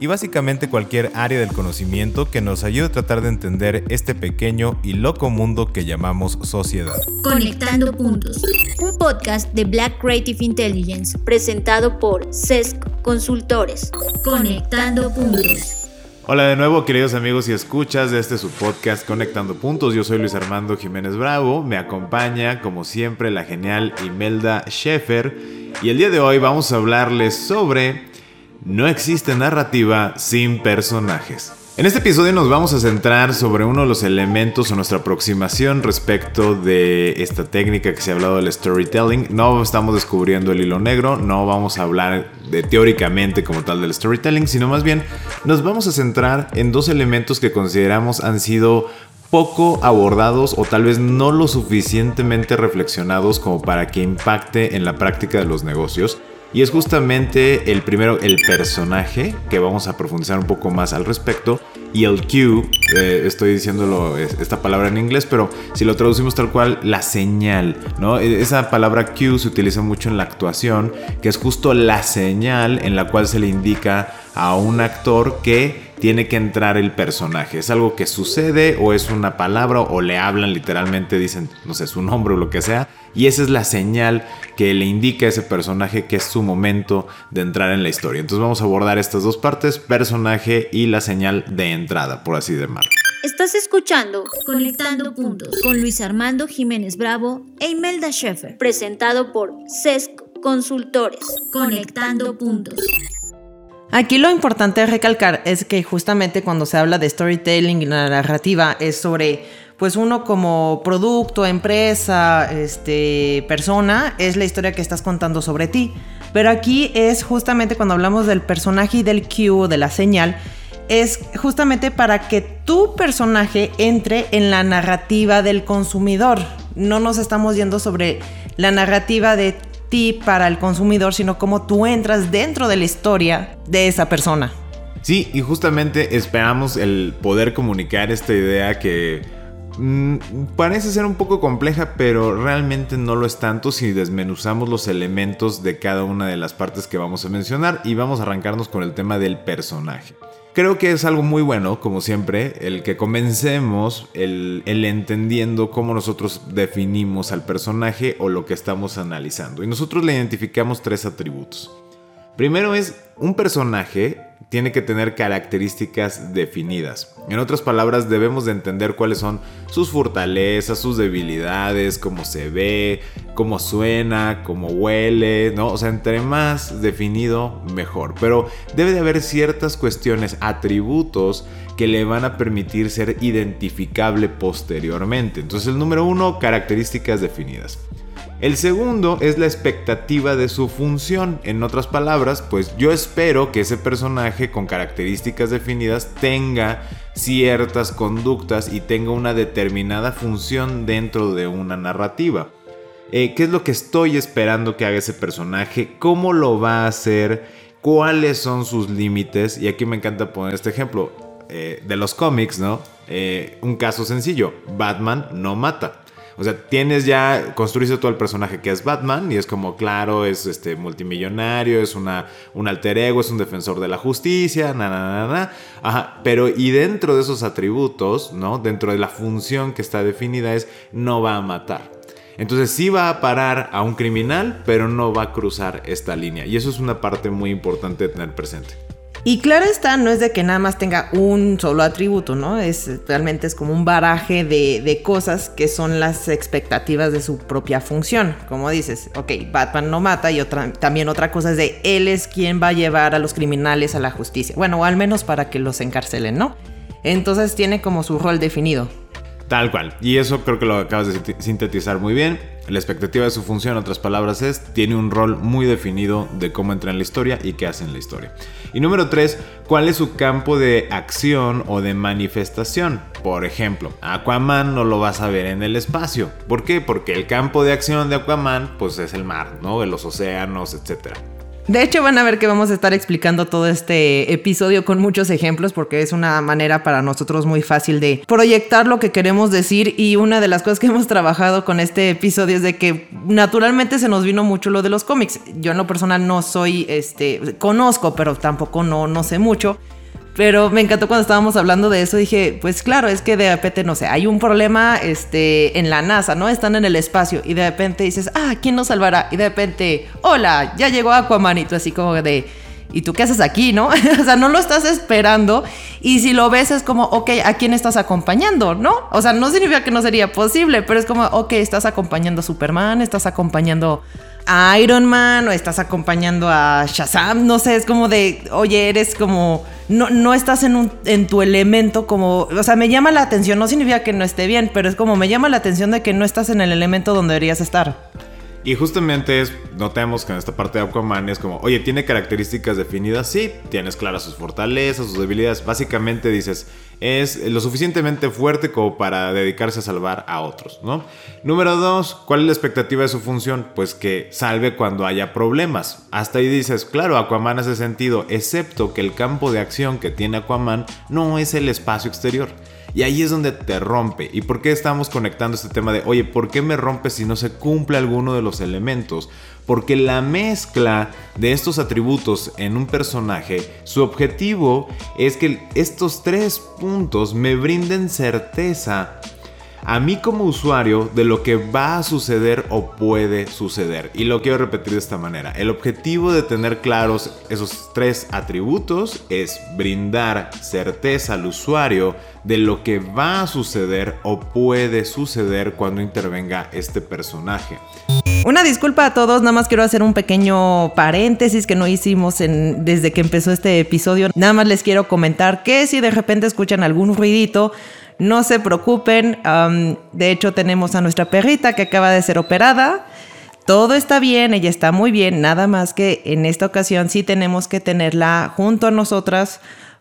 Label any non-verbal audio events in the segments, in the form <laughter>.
y básicamente cualquier área del conocimiento que nos ayude a tratar de entender este pequeño y loco mundo que llamamos sociedad. Conectando Puntos, un podcast de Black Creative Intelligence presentado por CESC Consultores. Conectando Puntos. Hola de nuevo queridos amigos y escuchas de este su podcast Conectando Puntos. Yo soy Luis Armando Jiménez Bravo. Me acompaña como siempre la genial Imelda Schaeffer. Y el día de hoy vamos a hablarles sobre no existe narrativa sin personajes. En este episodio nos vamos a centrar sobre uno de los elementos o nuestra aproximación respecto de esta técnica que se ha hablado del storytelling. No estamos descubriendo el hilo negro, no vamos a hablar de teóricamente como tal del storytelling, sino más bien nos vamos a centrar en dos elementos que consideramos han sido poco abordados o tal vez no lo suficientemente reflexionados como para que impacte en la práctica de los negocios. Y es justamente el primero, el personaje, que vamos a profundizar un poco más al respecto. Y el cue, eh, estoy diciéndolo esta palabra en inglés, pero si lo traducimos tal cual, la señal, ¿no? E, esa palabra cue se utiliza mucho en la actuación, que es justo la señal en la cual se le indica a un actor que tiene que entrar el personaje. Es algo que sucede o es una palabra o le hablan literalmente, dicen, no sé, su nombre o lo que sea. Y esa es la señal que le indica a ese personaje que es su momento de entrar en la historia. Entonces vamos a abordar estas dos partes, personaje y la señal de entrada, por así llamarlo. Estás escuchando Conectando Puntos con Luis Armando Jiménez Bravo e Imelda Schaeffer, presentado por CESC Consultores. Conectando Puntos. Aquí lo importante recalcar es que justamente cuando se habla de storytelling y narrativa es sobre, pues uno como producto, empresa, este, persona, es la historia que estás contando sobre ti. Pero aquí es justamente cuando hablamos del personaje y del cue, de la señal, es justamente para que tu personaje entre en la narrativa del consumidor. No nos estamos yendo sobre la narrativa de para el consumidor, sino cómo tú entras dentro de la historia de esa persona. Sí, y justamente esperamos el poder comunicar esta idea que mm, parece ser un poco compleja, pero realmente no lo es tanto si desmenuzamos los elementos de cada una de las partes que vamos a mencionar y vamos a arrancarnos con el tema del personaje. Creo que es algo muy bueno, como siempre, el que comencemos el, entendiendo cómo nosotros definimos al personaje o lo que estamos analizando. Y nosotros le identificamos tres atributos. Primero es un personaje tiene que tener características definidas. En otras palabras, debemos de entender cuáles son sus fortalezas, sus debilidades, cómo se ve, cómo suena, cómo huele, ¿no? O sea, entre más definido, mejor. Pero debe de haber ciertas cuestiones, atributos que le van a permitir ser identificable posteriormente. Entonces, el número uno, características definidas. El segundo es la expectativa de su función. En otras palabras, pues yo espero que ese personaje con características definidas tenga ciertas conductas y tenga una determinada función dentro de una narrativa. Eh, ¿Qué es lo que estoy esperando que haga ese personaje? ¿Cómo lo va a hacer? ¿Cuáles son sus límites? Y aquí me encanta poner este ejemplo eh, de los cómics, ¿no? Eh, un caso sencillo, Batman no mata. O sea, tienes ya, construiste todo el personaje que es Batman y es como, claro, es este multimillonario, es una, un alter ego, es un defensor de la justicia, na, na, na, na. Ajá, pero y dentro de esos atributos, ¿no? Dentro de la función que está definida es, no va a matar. Entonces sí va a parar a un criminal, pero no va a cruzar esta línea. Y eso es una parte muy importante de tener presente. Y claro está, no es de que nada más tenga un solo atributo, ¿no? Es realmente es como un baraje de, cosas que son las expectativas de su propia función. Como dices, ok, Batman no mata y otra, también otra cosa es de él es quien va a llevar a los criminales a la justicia. Bueno, o al menos para que los encarcelen, ¿no? Entonces tiene como su rol definido. Tal cual. Y eso creo que lo acabas de sintetizar muy bien. La expectativa de su función, en otras palabras, es, tiene un rol muy definido de cómo entra en la historia y qué hace en la historia. Y número tres, ¿cuál es su campo de acción o de manifestación? Por ejemplo, Aquaman no lo vas a ver en el espacio. ¿Por qué? Porque el campo de acción de Aquaman, pues es el mar, ¿no? Los océanos, etc. De hecho, van a ver que vamos a estar explicando todo este episodio con muchos ejemplos porque es una manera para nosotros muy fácil de proyectar lo que queremos decir y una de las cosas que hemos trabajado con este episodio es de que naturalmente se nos vino mucho lo de los cómics. Yo en lo personal no soy, este, conozco, pero tampoco no, no sé mucho. Pero me encantó cuando estábamos hablando de eso. Dije, pues claro, es que de repente, no sé, hay un problema este, en la NASA, ¿no? Están en el espacio y de repente dices, ah, ¿quién nos salvará? Y de repente, hola, ya llegó Aquaman y tú así como de... ¿Y tú qué haces aquí, no? <laughs> o sea, no lo estás esperando. Y si lo ves es como, ok, ¿a quién estás acompañando, no? O sea, no significa que no sería posible, pero es como, ok, estás acompañando a Superman, estás acompañando a Iron Man o estás acompañando a Shazam, no sé, es como de, oye, eres como no, no estás en, en tu elemento como, o sea, me llama la atención, no significa que no esté bien, pero es como me llama la atención de que no estás en el elemento donde deberías estar. Y justamente es, notemos que en esta parte de Aquaman es como, oye, tiene características definidas, sí, tienes claras sus fortalezas, sus debilidades, básicamente dices, es lo suficientemente fuerte como para dedicarse a salvar a otros, ¿no? Número dos, ¿cuál es la expectativa de su función? Pues que salve cuando haya problemas. Hasta ahí dices, claro, Aquaman hace sentido, excepto que el campo de acción que tiene Aquaman no es el espacio exterior. Y ahí es donde te rompe. ¿Y por qué estamos conectando este tema de, oye, ¿por qué me rompe si no se cumple alguno de los elementos? Porque la mezcla de estos atributos en un personaje, su objetivo es que estos tres puntos me brinden certeza a mí como usuario de lo que va a suceder o puede suceder. Y lo quiero repetir de esta manera. El objetivo de tener claros esos tres atributos es brindar certeza al usuario de lo que va a suceder o puede suceder cuando intervenga este personaje. Una disculpa a todos, nada más quiero hacer un pequeño paréntesis que no hicimos en, desde que empezó este episodio. Nada más les quiero comentar que si de repente escuchan algún ruidito, no se preocupen, de hecho tenemos a nuestra perrita que acaba de ser operada. Todo está bien, ella está muy bien, nada más que en esta ocasión sí tenemos que tenerla junto a nosotras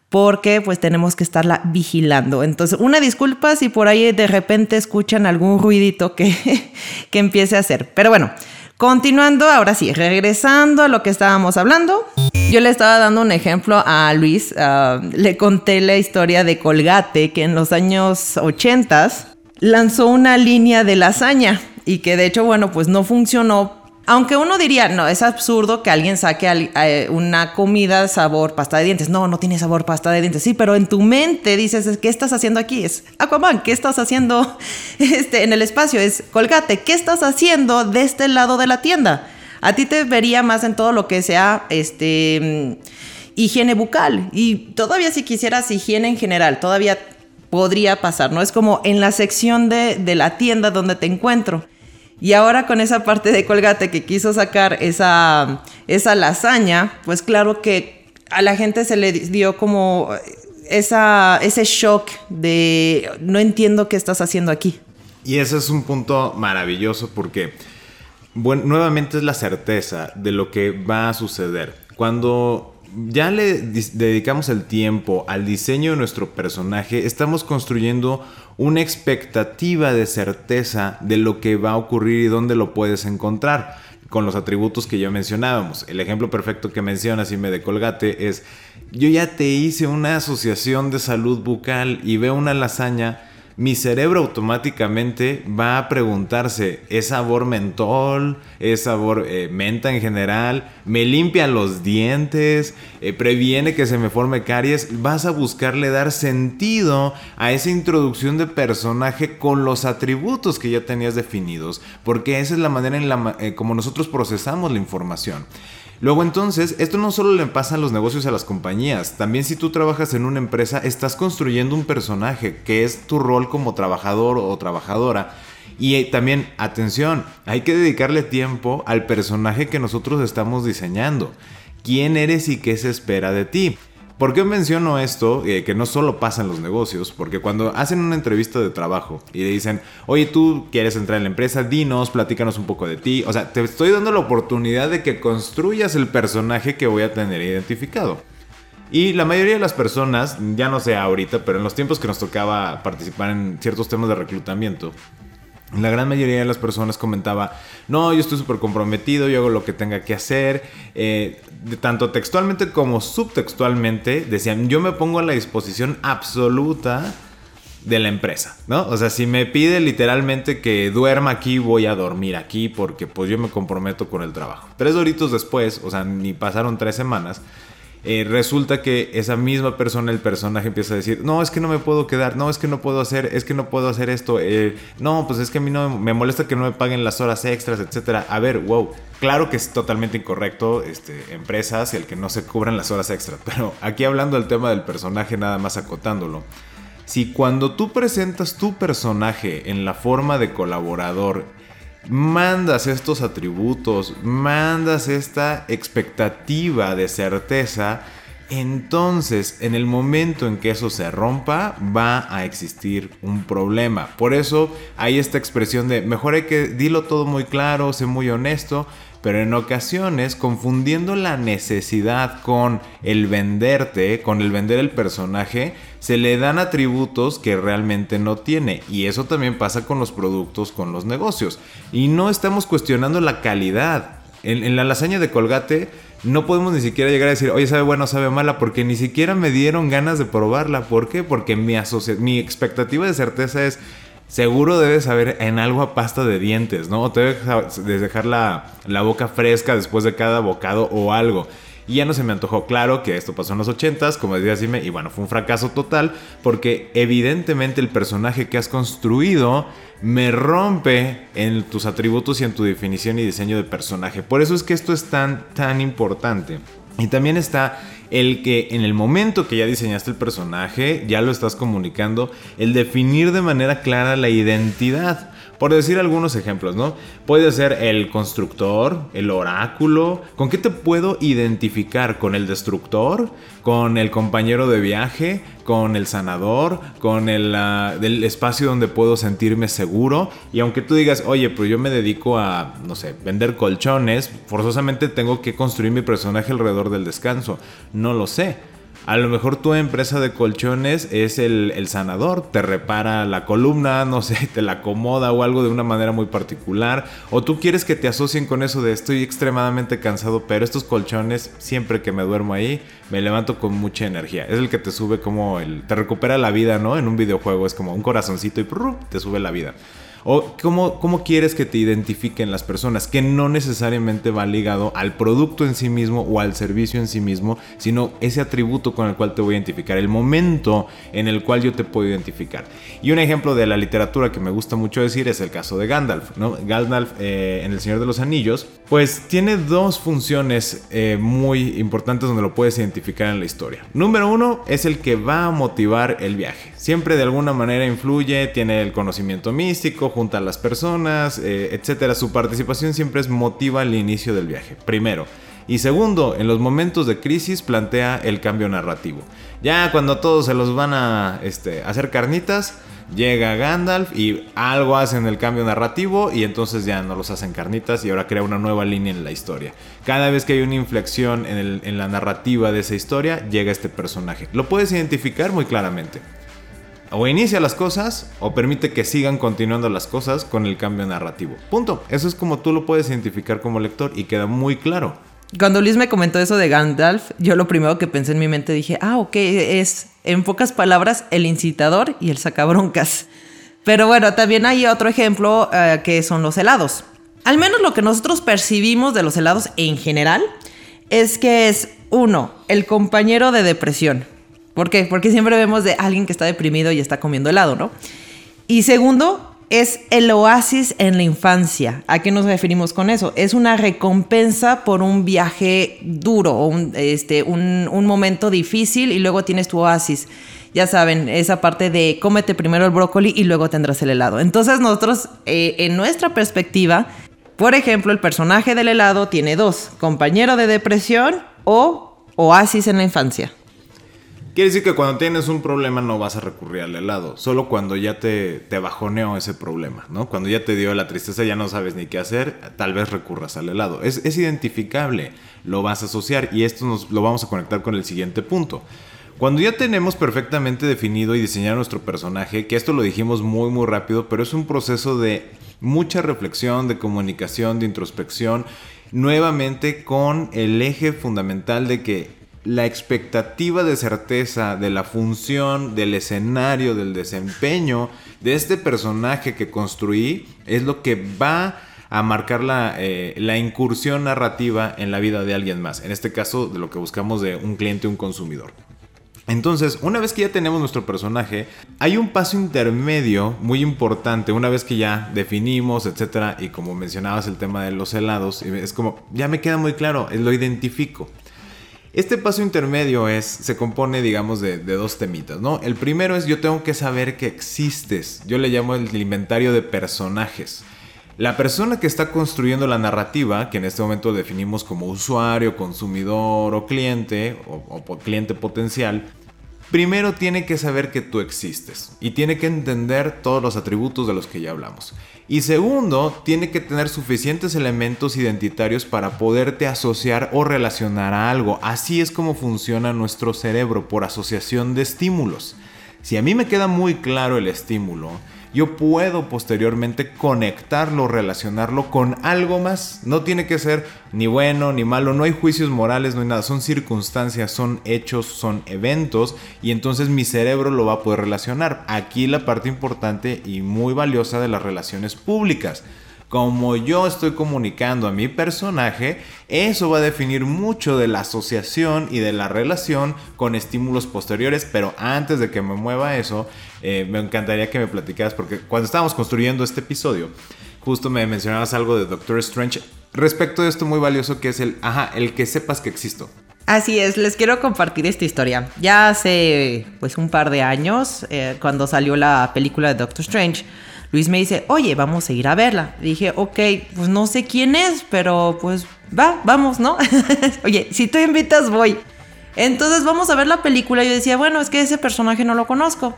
porque pues tenemos que estarla vigilando. Entonces, una disculpa si por ahí de repente escuchan algún ruidito que, <laughs> que empiece a hacer. Pero bueno, continuando, ahora sí, regresando a lo que estábamos hablando. Yo le estaba dando un ejemplo a Luis, ah, le conté la historia de Colgate, que en los años 80 lanzó una línea de lasaña y que de hecho, bueno, pues no funcionó. Aunque uno diría, no, es absurdo que alguien saque eh, una comida sabor pasta de dientes. No, no tiene sabor pasta de dientes. Sí, pero en tu mente dices, ¿qué estás haciendo aquí? Es Aquaman, ¿qué estás haciendo <laughs> este, en el espacio? Es Colgate, ¿qué estás haciendo de este lado de la tienda? A ti te vería más en todo lo que sea este higiene bucal y todavía si quisieras higiene en general, todavía podría pasar, ¿no? Es como en la sección de, de la tienda donde te encuentro. Y ahora con esa parte de Colgate que quiso sacar esa, esa lasaña, pues claro que a la gente se le dio como esa, ese shock de no entiendo qué estás haciendo aquí. Y ese es un punto maravilloso porque nuevamente es la certeza de lo que va a suceder. Cuando ya le dedicamos el tiempo al diseño de nuestro personaje, estamos construyendo una expectativa de certeza de lo que va a ocurrir y dónde lo puedes encontrar con los atributos que ya mencionábamos. El ejemplo perfecto que mencionas y me de colgate es, yo ya te hice una asociación de salud bucal y veo una lasaña mi cerebro automáticamente va a preguntarse, ¿es sabor mentol? ¿Es sabor eh, menta en general? ¿Me limpia los dientes? Eh, ¿Previene que se me forme caries? Vas a buscarle dar sentido a esa introducción de personaje con los atributos que ya tenías definidos, porque esa es la manera en la eh, como nosotros procesamos la información. Luego entonces, esto no solo le pasa a los negocios y a las compañías, también si tú trabajas en una empresa, estás construyendo un personaje, que es tu rol como trabajador o trabajadora. Y eh, también, atención, hay que dedicarle tiempo al personaje que nosotros estamos diseñando. ¿Quién eres y qué se espera de ti? ¿Por qué menciono esto? Eh, que no solo pasa en los negocios, porque cuando hacen una entrevista de trabajo y le dicen, oye, tú quieres entrar en la empresa, dinos, platícanos un poco de ti. O sea, te estoy dando la oportunidad de que construyas el personaje que voy a tener identificado. Y la mayoría de las personas, ya no sé ahorita, pero en los tiempos que nos tocaba participar en ciertos temas de reclutamiento, La gran mayoría de las personas comentaba, no, yo estoy súper comprometido, yo hago lo que tenga que hacer. Eh, tanto textualmente como subtextualmente decían, yo me pongo a la disposición absoluta de la empresa, ¿no? O sea, si me pide literalmente que duerma aquí, voy a dormir aquí porque pues yo me comprometo con el trabajo. Tres horitos después, o sea, ni pasaron tres semanas, eh, resulta que esa misma persona, el personaje empieza a decir, no, es que no me puedo quedar, no, es que no puedo hacer, es que no puedo hacer esto, eh, no, pues es que a mí no me molesta que no me paguen las horas extras, etcétera. A ver, wow, claro que es totalmente incorrecto, este, empresas, el que no se cubran las horas extras, pero aquí hablando del tema del personaje, nada más acotándolo. Si cuando tú presentas tu personaje en la forma de colaborador mandas estos atributos, mandas esta expectativa de certeza, entonces en el momento en que eso se rompa va a existir un problema. Por eso hay esta expresión de mejor hay que dilo todo muy claro, sé muy honesto, pero en ocasiones confundiendo la necesidad con el venderte, con el vender el personaje, se le dan atributos que realmente no tiene. Y eso también pasa con los productos, con los negocios. Y no estamos cuestionando la calidad. En, la lasaña de colgate no podemos ni siquiera llegar a decir, oye, sabe bueno, sabe mala, porque ni siquiera me dieron ganas de probarla. ¿Por qué? Porque mi, mi expectativa de certeza es seguro debes saber en algo a pasta de dientes, ¿no? O te debes dejar la, la, boca fresca después de cada bocado o algo. Y ya no se me antojó claro que esto pasó en los 80s, como decía Sime, y bueno, fue un fracaso total, porque evidentemente el personaje que has construido me rompe en tus atributos y en tu definición y diseño de personaje. Por eso es que esto es tan, tan importante. Y también está el que en el momento que ya diseñaste el personaje, ya lo estás comunicando, el definir de manera clara la identidad. Por decir algunos ejemplos, ¿no? Puede ser el constructor, el oráculo. ¿Con qué te puedo identificar? ¿Con el destructor? ¿Con el compañero de viaje? ¿Con el sanador? ¿Con el, ah, espacio donde puedo sentirme seguro? Y aunque tú digas, oye, pero yo me dedico a, no sé, vender colchones, forzosamente tengo que construir mi personaje alrededor del descanso. No lo sé a lo mejor tu empresa de colchones es el, sanador, te repara la columna, no sé, te la acomoda o algo de una manera muy particular. O tú quieres que te asocien con eso de estoy extremadamente cansado, pero estos colchones, siempre que me duermo ahí, me levanto con mucha energía. Es el que te sube como el... te recupera la vida, ¿no? En un videojuego es como un corazoncito y te sube la vida. ¿O cómo, cómo quieres que te identifiquen las personas? Que no necesariamente va ligado al producto en sí mismo o al servicio en sí mismo, sino ese atributo con el cual te voy a identificar, el momento en el cual yo te puedo identificar. Y un ejemplo de la literatura que me gusta mucho decir es el caso de Gandalf. ¿no? Gandalf eh, en El Señor de los Anillos, pues tiene dos funciones eh, muy importantes donde lo puedes identificar en la historia. Número uno es el que va a motivar el viaje. Siempre de alguna manera influye, tiene el conocimiento místico, junta a las personas, eh, etcétera. Su participación siempre es motiva el inicio del viaje, primero. Y segundo, en los momentos de crisis plantea el cambio narrativo. Ya cuando todos se los van a este, hacer carnitas, llega Gandalf y algo hacen el cambio narrativo y entonces ya no los hacen carnitas y ahora crea una nueva línea en la historia. Cada vez que hay una inflexión en la narrativa de esa historia, llega este personaje. Lo puedes identificar muy claramente o inicia las cosas o permite que sigan continuando las cosas con el cambio narrativo. Punto. Eso es como tú lo puedes identificar como lector y queda muy claro. Cuando Luis me comentó eso de Gandalf, yo lo primero que pensé en mi mente dije, ah, ok, es en pocas palabras el incitador y el sacabroncas. Pero bueno, también hay otro ejemplo eh, que son los helados. Al menos lo que nosotros percibimos de los helados en general es que es uno, el compañero de depresión. ¿Por qué? Porque siempre vemos de alguien que está deprimido y está comiendo helado, ¿no? Y segundo, es el oasis en la infancia. ¿A qué nos referimos con eso? Es una recompensa por un viaje duro, un, este, un, momento difícil y luego tienes tu oasis. Ya saben, esa parte de cómete primero el brócoli y luego tendrás el helado. Entonces nosotros, eh, en nuestra perspectiva, por ejemplo, el personaje del helado tiene dos, compañero de depresión o oasis en la infancia. Quiere decir que cuando tienes un problema no vas a recurrir al helado, solo cuando ya te, te bajoneó ese problema, ¿no? Cuando ya te dio la tristeza, ya no sabes ni qué hacer, tal vez recurras al helado. Es, es identificable, lo vas a asociar y esto nos lo vamos a conectar con el siguiente punto. Cuando ya tenemos perfectamente definido y diseñado nuestro personaje, que esto lo dijimos muy muy rápido, pero es un proceso de mucha reflexión, de comunicación, de introspección, nuevamente con el eje fundamental de que la expectativa de certeza de la función, del escenario, del desempeño de este personaje que construí es lo que va a marcar la, eh, la, incursión narrativa en la vida de alguien más. En este caso, de lo que buscamos de un cliente, un consumidor. Entonces, una vez que ya tenemos nuestro personaje, hay un paso intermedio muy importante, una vez que ya definimos, etcétera, y como mencionabas el tema de los helados, es como, ya me queda muy claro, lo identifico. Este paso intermedio es, se compone, digamos, de, dos temitas, ¿no? El primero es yo tengo que saber que existes. Yo le llamo el inventario de personajes. La persona que está construyendo la narrativa, que en este momento definimos como usuario, consumidor o cliente, o, o, cliente potencial, primero tiene que saber que tú existes y tiene que entender todos los atributos de los que ya hablamos. Y segundo, tiene que tener suficientes elementos identitarios para poderte asociar o relacionar a algo. Así es como funciona nuestro cerebro, por asociación de estímulos. Si a mí me queda muy claro el estímulo, yo puedo posteriormente conectarlo, relacionarlo con algo más. No tiene que ser ni bueno ni malo, no hay juicios morales, no hay nada, son circunstancias, son hechos, son eventos y entonces mi cerebro lo va a poder relacionar. Aquí la parte importante y muy valiosa de las relaciones públicas como yo estoy comunicando a mi personaje, eso va a definir mucho de la asociación y de la relación con estímulos posteriores, pero antes de que me mueva eso, eh, me encantaría que me platicaras, porque cuando estábamos construyendo este episodio, justo me mencionabas algo de Doctor Strange respecto de esto muy valioso que es el, ajá, el que sepas que existo. Así es, les quiero compartir esta historia. Ya hace pues un par de años, eh, cuando salió la película de Doctor Strange, Luis me dice, oye, vamos a ir a verla. dije, ok, pues no sé quién es, pero pues va, vamos, ¿no? <laughs> oye, si tú invitas, voy. Entonces vamos a ver la película. Yo decía, bueno, es que ese personaje no lo conozco.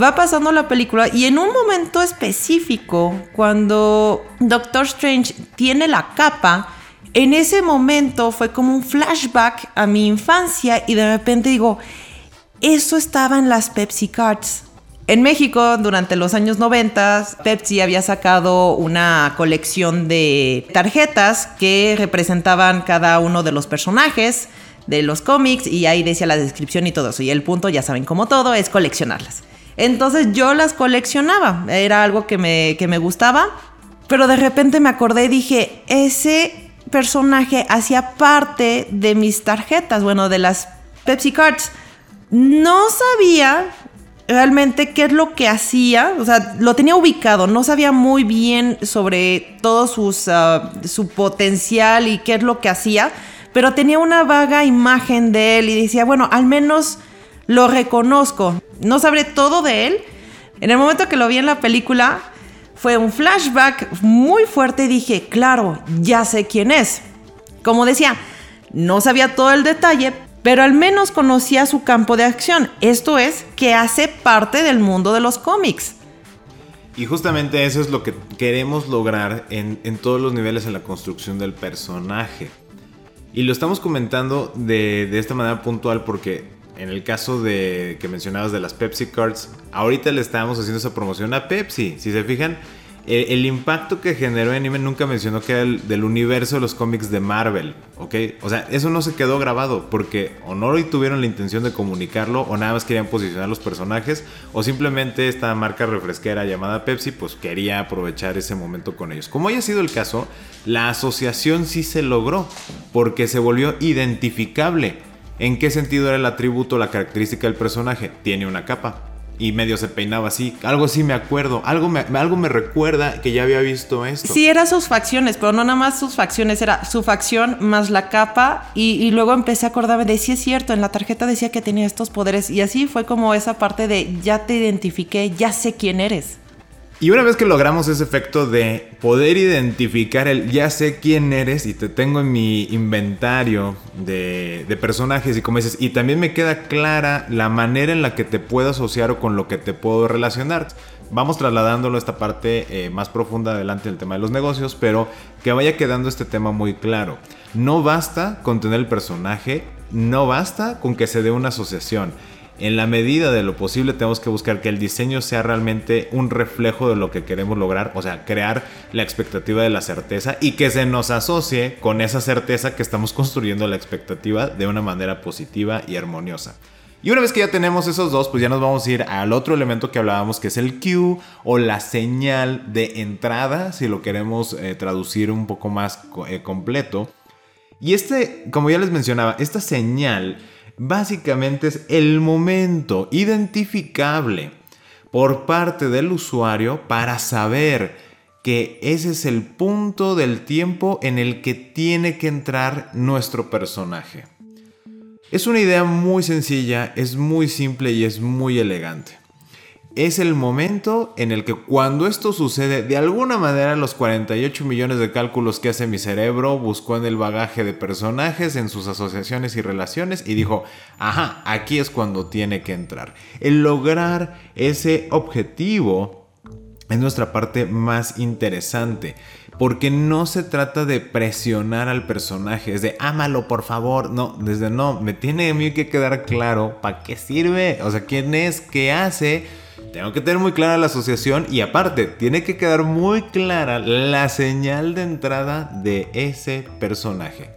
Va pasando la película y en un momento específico, cuando Doctor Strange tiene la capa, en ese momento fue como un flashback a mi infancia y de repente digo, eso estaba en las Pepsi Cards. En México, durante los años 90, Pepsi había sacado una colección de tarjetas que representaban cada uno de los personajes de los cómics y ahí decía la descripción y todo eso. Y el punto, ya saben, como todo, es coleccionarlas. Entonces yo las coleccionaba, era algo que me, que me gustaba, pero de repente me acordé y dije, ese personaje hacía parte de mis tarjetas, bueno, de las Pepsi Cards. No sabía realmente qué es lo que hacía, o sea, lo tenía ubicado, no sabía muy bien sobre todo ah, su potencial y qué es lo que hacía, pero tenía una vaga imagen de él y decía, bueno, al menos lo reconozco, no sabré todo de él. En el momento que lo vi en la película, fue un flashback muy fuerte y dije, claro, ya sé quién es. Como decía, no sabía todo el detalle, pero al menos conocía su campo de acción. Esto es, que hace parte del mundo de los cómics. Y justamente eso es lo que queremos lograr en, todos los niveles en la construcción del personaje. Y lo estamos comentando de, esta manera puntual porque en el caso de que mencionabas de las Pepsi Cards, ahorita le estábamos haciendo esa promoción a Pepsi. Si se fijan, el, impacto que generó anime nunca mencionó que era del universo de los cómics de Marvel, ¿ok? O sea, eso no se quedó grabado porque o no tuvieron la intención de comunicarlo o nada más querían posicionar los personajes o simplemente esta marca refresquera llamada Pepsi pues quería aprovechar ese momento con ellos. Como haya sido el caso, la asociación sí se logró porque se volvió identificable. ¿En qué sentido era el atributo, la característica del personaje? Tiene una capa y medio se peinaba así. Algo sí me acuerdo. Algo me, algo me recuerda que ya había visto esto. Sí, eran sus facciones, pero no nada más sus facciones, era su facción más la capa. Y, luego empecé a acordarme de si es cierto, en la tarjeta decía que tenía estos poderes. Y así fue como esa parte de ya te identifiqué, ya sé quién eres. Y una vez que logramos ese efecto de poder identificar el ya sé quién eres y te tengo en mi inventario de, personajes y como dices, y también me queda clara la manera en la que te puedo asociar o con lo que te puedo relacionar. Vamos trasladándolo a esta parte eh, más profunda adelante del tema de los negocios, pero que vaya quedando este tema muy claro. No basta con tener el personaje, no basta con que se dé una asociación. En la medida de lo posible tenemos que buscar que el diseño sea realmente un reflejo de lo que queremos lograr, o sea, crear la expectativa de la certeza y que se nos asocie con esa certeza que estamos construyendo la expectativa de una manera positiva y armoniosa. Y una vez que ya tenemos esos dos, pues ya nos vamos a ir al otro elemento que hablábamos, que es el cue o la señal de entrada, si lo queremos eh, traducir un poco más eh, completo. Y este, como ya les mencionaba, esta señal básicamente es el momento identificable por parte del usuario para saber que ese es el punto del tiempo en el que tiene que entrar nuestro personaje. Es una idea muy sencilla, es muy simple y es muy elegante. Es el momento en el que cuando esto sucede, de alguna manera los 48 millones de cálculos que hace mi cerebro buscó en el bagaje de personajes, en sus asociaciones y relaciones y dijo, ajá, aquí es cuando tiene que entrar. El lograr ese objetivo es nuestra parte más interesante. Porque no se trata de presionar al personaje, es de ámalo por favor. No, desde no, me tiene a mí que quedar claro para qué sirve, o sea, quién es, qué hace. Tengo que tener muy clara la asociación y aparte, tiene que quedar muy clara la señal de entrada de ese personaje.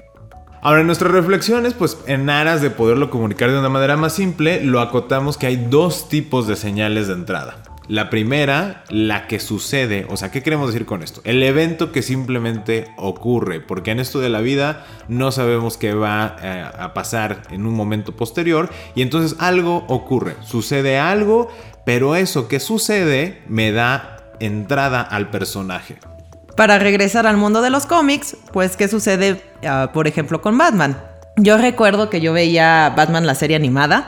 Ahora, en nuestras reflexiones, pues en aras de poderlo comunicar de una manera más simple, lo acotamos que hay dos tipos de señales de entrada. La primera, la que sucede, o sea, ¿qué queremos decir con esto? El evento que simplemente ocurre, porque en esto de la vida no sabemos qué va eh, a pasar en un momento posterior y entonces algo ocurre, sucede algo, pero eso que sucede me da entrada al personaje. Para regresar al mundo de los cómics, pues ¿qué sucede, ah, por ejemplo, con Batman? Yo recuerdo que yo veía Batman la serie animada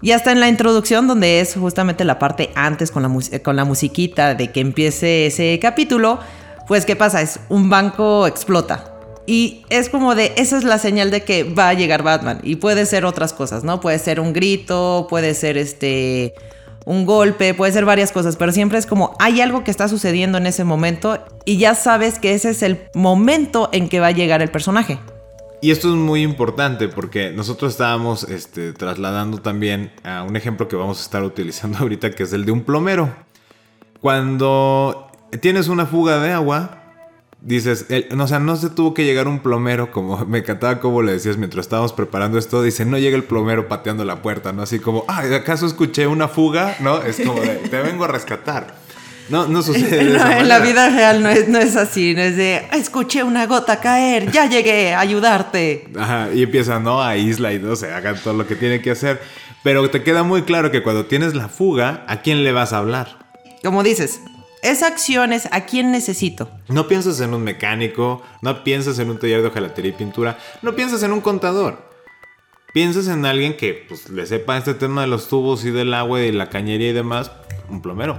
y hasta en la introducción, donde es justamente la parte antes con la, con la musiquita de que empiece ese capítulo, pues ¿qué pasa? Es un banco explota. Y es como de, esa es la señal de que va a llegar Batman. Y puede ser otras cosas, ¿no? Puede ser un grito, puede ser este un golpe, puede ser varias cosas, pero siempre es como hay algo que está sucediendo en ese momento y ya sabes que ese es el momento en que va a llegar el personaje. Y esto es muy importante porque nosotros estábamos este, trasladando también a un ejemplo que vamos a estar utilizando <laughs> ahorita, que es el de un plomero. Cuando tienes una fuga de agua, dices, no, o sea, no se tuvo que llegar un plomero, como <laughs> me encantaba como le decías mientras estábamos preparando esto, dice, no llega el plomero pateando la puerta, ¿no? Así como, ah, ¿acaso escuché una fuga? ¿No? Es como de, te vengo a rescatar. No, no <laughs> sucede. en la vida real no es, no es así, no es de escuché una gota caer, ya llegué a ayudarte. Ajá, y empieza, ¿no? A isla y no se hagan todo lo que tiene que hacer. Pero te queda muy claro que cuando tienes la fuga, ¿a quién le vas a hablar? Como dices, esa acción es a quién necesito. No piensas en un mecánico, no piensas en un taller de hojalatería y pintura, no piensas en un contador. Piensas en alguien que pues, le sepa este tema de los tubos y del agua y la cañería y demás, un plomero.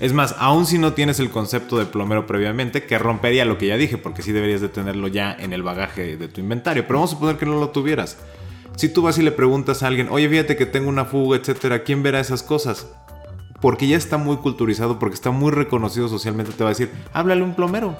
Es más, aún si no tienes el concepto de plomero previamente, que rompería lo que ya dije, porque sí deberías de tenerlo ya en el bagaje de tu inventario. Pero vamos a suponer que no lo tuvieras. Si tú vas y le preguntas a alguien, oye, fíjate que tengo una fuga, etcétera, ¿quién verá esas cosas? Porque ya está muy culturizado, porque está muy reconocido socialmente, te va a decir, háblale un plomero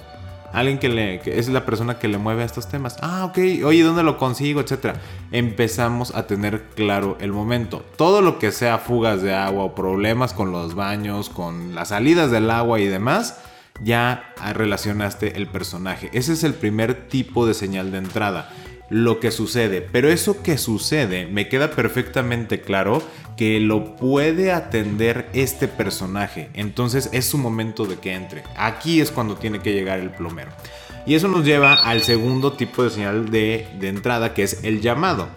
alguien que, es la persona que le mueve a estos temas. Ah, ok, oye, ¿dónde lo consigo? Etcétera. Empezamos a tener claro el momento. Todo lo que sea fugas de agua o problemas con los baños, con las salidas del agua y demás, ya relacionaste el personaje. Ese es el primer tipo de señal de entrada lo que sucede. Pero eso que sucede me queda perfectamente claro que lo puede atender este personaje. Entonces es su momento de que entre. Aquí es cuando tiene que llegar el plomero. Y eso nos lleva al segundo tipo de señal de, de entrada que es el llamado.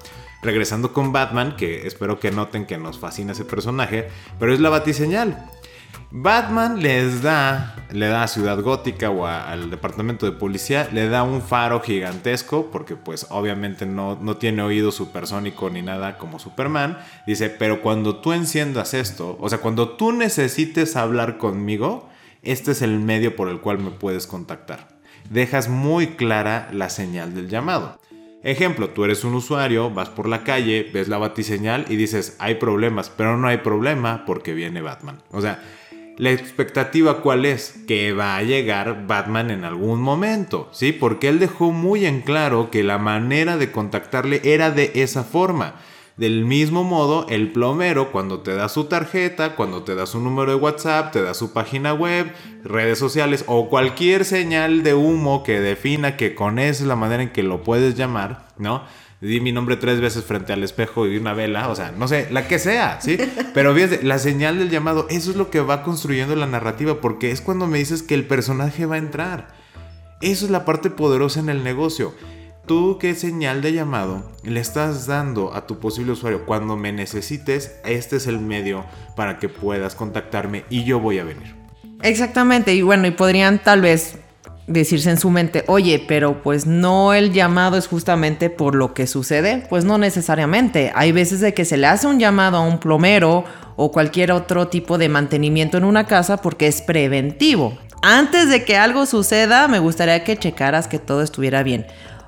Regresando con Batman, que espero que noten que nos fascina ese personaje, pero es la batiseñal. Batman les da, le da a Ciudad Gótica o al departamento de policía, le da un faro gigantesco, porque pues obviamente no, no tiene oído supersónico ni nada como Superman. Dice, pero cuando tú enciendas esto, o sea, cuando tú necesites hablar conmigo, este es el medio por el cual me puedes contactar. Dejas muy clara la señal del llamado. Ejemplo, tú eres un usuario, vas por la calle, ves la batiseñal y dices, hay problemas, pero no hay problema porque viene Batman. O sea, la expectativa cuál es? Que va a llegar Batman en algún momento, ¿sí? Porque él dejó muy en claro que la manera de contactarle era de esa forma. Del mismo modo, el plomero cuando te da su tarjeta, cuando te da su número de WhatsApp, te da su página web, redes sociales o cualquier señal de humo que defina que con esa es la manera en que lo puedes llamar, ¿no? Di mi nombre tres veces frente al espejo y una vela, o sea, no sé, la que sea, ¿sí? Pero fíjate, la señal del llamado, eso es lo que va construyendo la narrativa, porque es cuando me dices que el personaje va a entrar. Eso es la parte poderosa en el negocio. ¿Tú qué señal de llamado le estás dando a tu posible usuario? Cuando me necesites, este es el medio para que puedas contactarme y yo voy a venir. Exactamente, y bueno, y podrían tal vez decirse en su mente, oye, pero pues no el llamado es justamente por lo que sucede, pues no necesariamente. Hay veces de que se le hace un llamado a un plomero o cualquier otro tipo de mantenimiento en una casa porque es preventivo. Antes de que algo suceda, me gustaría que checaras que todo estuviera bien.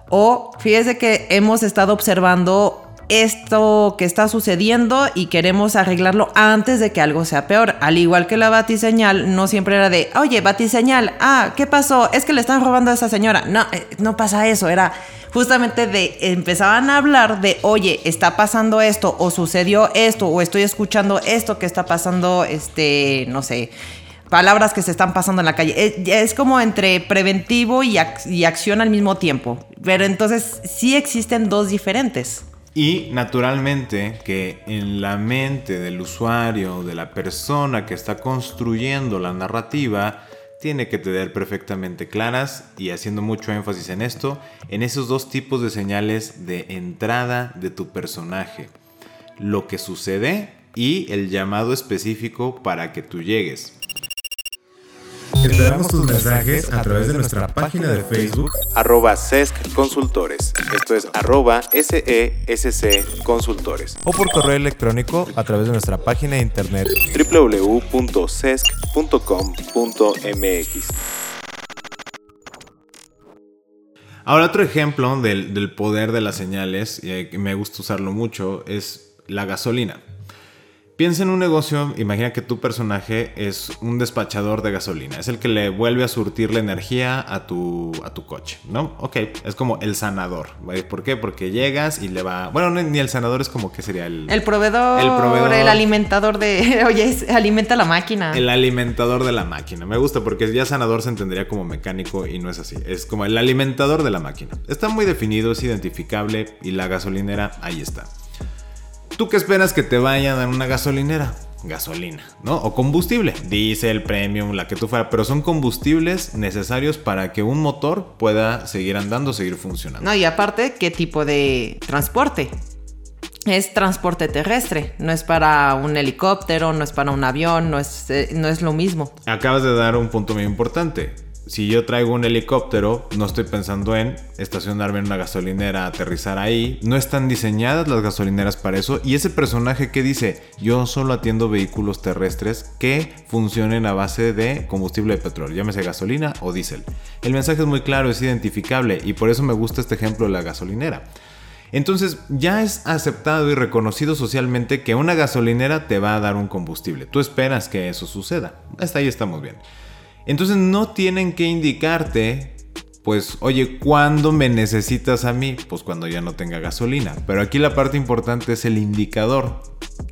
O fíjese que hemos estado observando esto que está sucediendo y queremos arreglarlo antes de que algo sea peor. Al igual que la batiseñal, no siempre era de, oye, batiseñal, ah, ¿qué pasó? Es que le están robando a esa señora. No, eh, no pasa eso, era justamente de, empezaban a hablar de, oye, está pasando esto, o sucedió esto, o estoy escuchando esto que está pasando, este, no sé, palabras que se están pasando en la calle. Es, es como entre preventivo y acción al mismo tiempo. Pero entonces sí existen dos diferentes. Y naturalmente que en la mente del usuario, de la persona que está construyendo la narrativa, tiene que tener perfectamente claras y haciendo mucho énfasis en esto, en esos dos tipos de señales de entrada de tu personaje. Lo que sucede y el llamado específico para que tú llegues. Esperamos tus mensajes a través de nuestra página de Facebook arroba SESC Consultores. Esto es arroba SESC Consultores. O por correo electrónico a través de nuestra página de internet www.sesc.com.mx. Ahora otro ejemplo del, del poder de las señales, y me gusta usarlo mucho, es la gasolina. Piensa en un negocio, imagina que tu personaje es un despachador de gasolina, es el que le vuelve a surtir la energía a tu, a tu coche, ¿no? Ok, es como el sanador. ¿Por qué? Porque llegas y le va... Bueno, ni el sanador es como que sería el... El proveedor, el proveedor, el alimentador de... <laughs> Oye, alimenta la máquina. El alimentador de la máquina. Me gusta porque ya sanador se entendería como mecánico y no es así. Es como el alimentador de la máquina. Está muy definido, es identificable y la gasolinera ahí está. ¿Tú qué esperas que te vayan a una gasolinera? Gasolina, ¿no? O combustible, diésel, premium, la que tú fuera, pero son combustibles necesarios para que un motor pueda seguir andando, seguir funcionando. No, y aparte, ¿qué tipo de transporte? Es transporte terrestre, no es para un helicóptero, no es para un avión, no es, eh, no es lo mismo. Acabas de dar un punto muy importante si yo traigo un helicóptero, no estoy pensando en estacionarme en una gasolinera, aterrizar ahí. No están diseñadas las gasolineras para eso. Y ese personaje que dice, yo solo atiendo vehículos terrestres que funcionen a base de combustible de petróleo, llámese gasolina o diésel. El mensaje es muy claro, es identificable y por eso me gusta este ejemplo de la gasolinera. Entonces ya es aceptado y reconocido socialmente que una gasolinera te va a dar un combustible. Tú esperas que eso suceda. Hasta ahí estamos bien. Entonces no tienen que indicarte, pues, oye, ¿cuándo me necesitas a mí? Pues cuando ya no tenga gasolina. Pero aquí la parte importante es el indicador.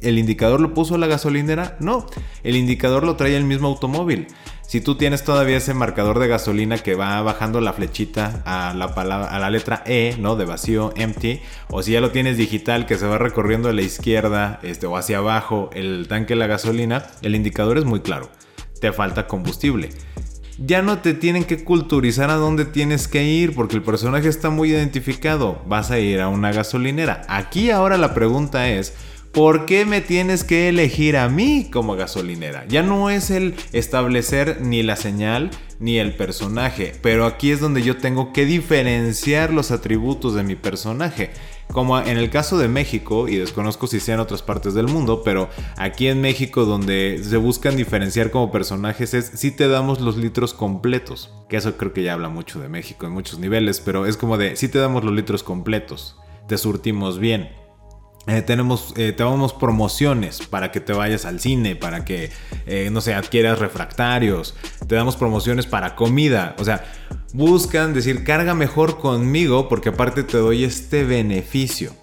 ¿El indicador lo puso la gasolinera? No, el indicador lo trae el mismo automóvil. Si tú tienes todavía ese marcador de gasolina que va bajando la flechita a la, palabra, a la letra E, ¿no? De vacío, empty, o si ya lo tienes digital que se va recorriendo a la izquierda este, o hacia abajo el tanque de la gasolina, el indicador es muy claro te falta combustible. Ya no te tienen que culturizar a dónde tienes que ir porque el personaje está muy identificado. Vas a ir a una gasolinera. Aquí ahora la pregunta es, ¿por qué me tienes que elegir a mí como gasolinera? Ya no es el establecer ni la señal ni el personaje, pero aquí es donde yo tengo que diferenciar los atributos de mi personaje. Como en el caso de México, y desconozco si sea en otras partes del mundo, pero aquí en México donde se buscan diferenciar como personajes es si te damos los litros completos. Que eso creo que ya habla mucho de México en muchos niveles, pero es como de si te damos los litros completos, te surtimos bien. Eh, tenemos, eh, promociones para que te vayas al cine, para que, eh, no sé, adquieras refractarios. Te damos promociones para comida. O sea, buscan decir, carga mejor conmigo porque aparte te doy este beneficio.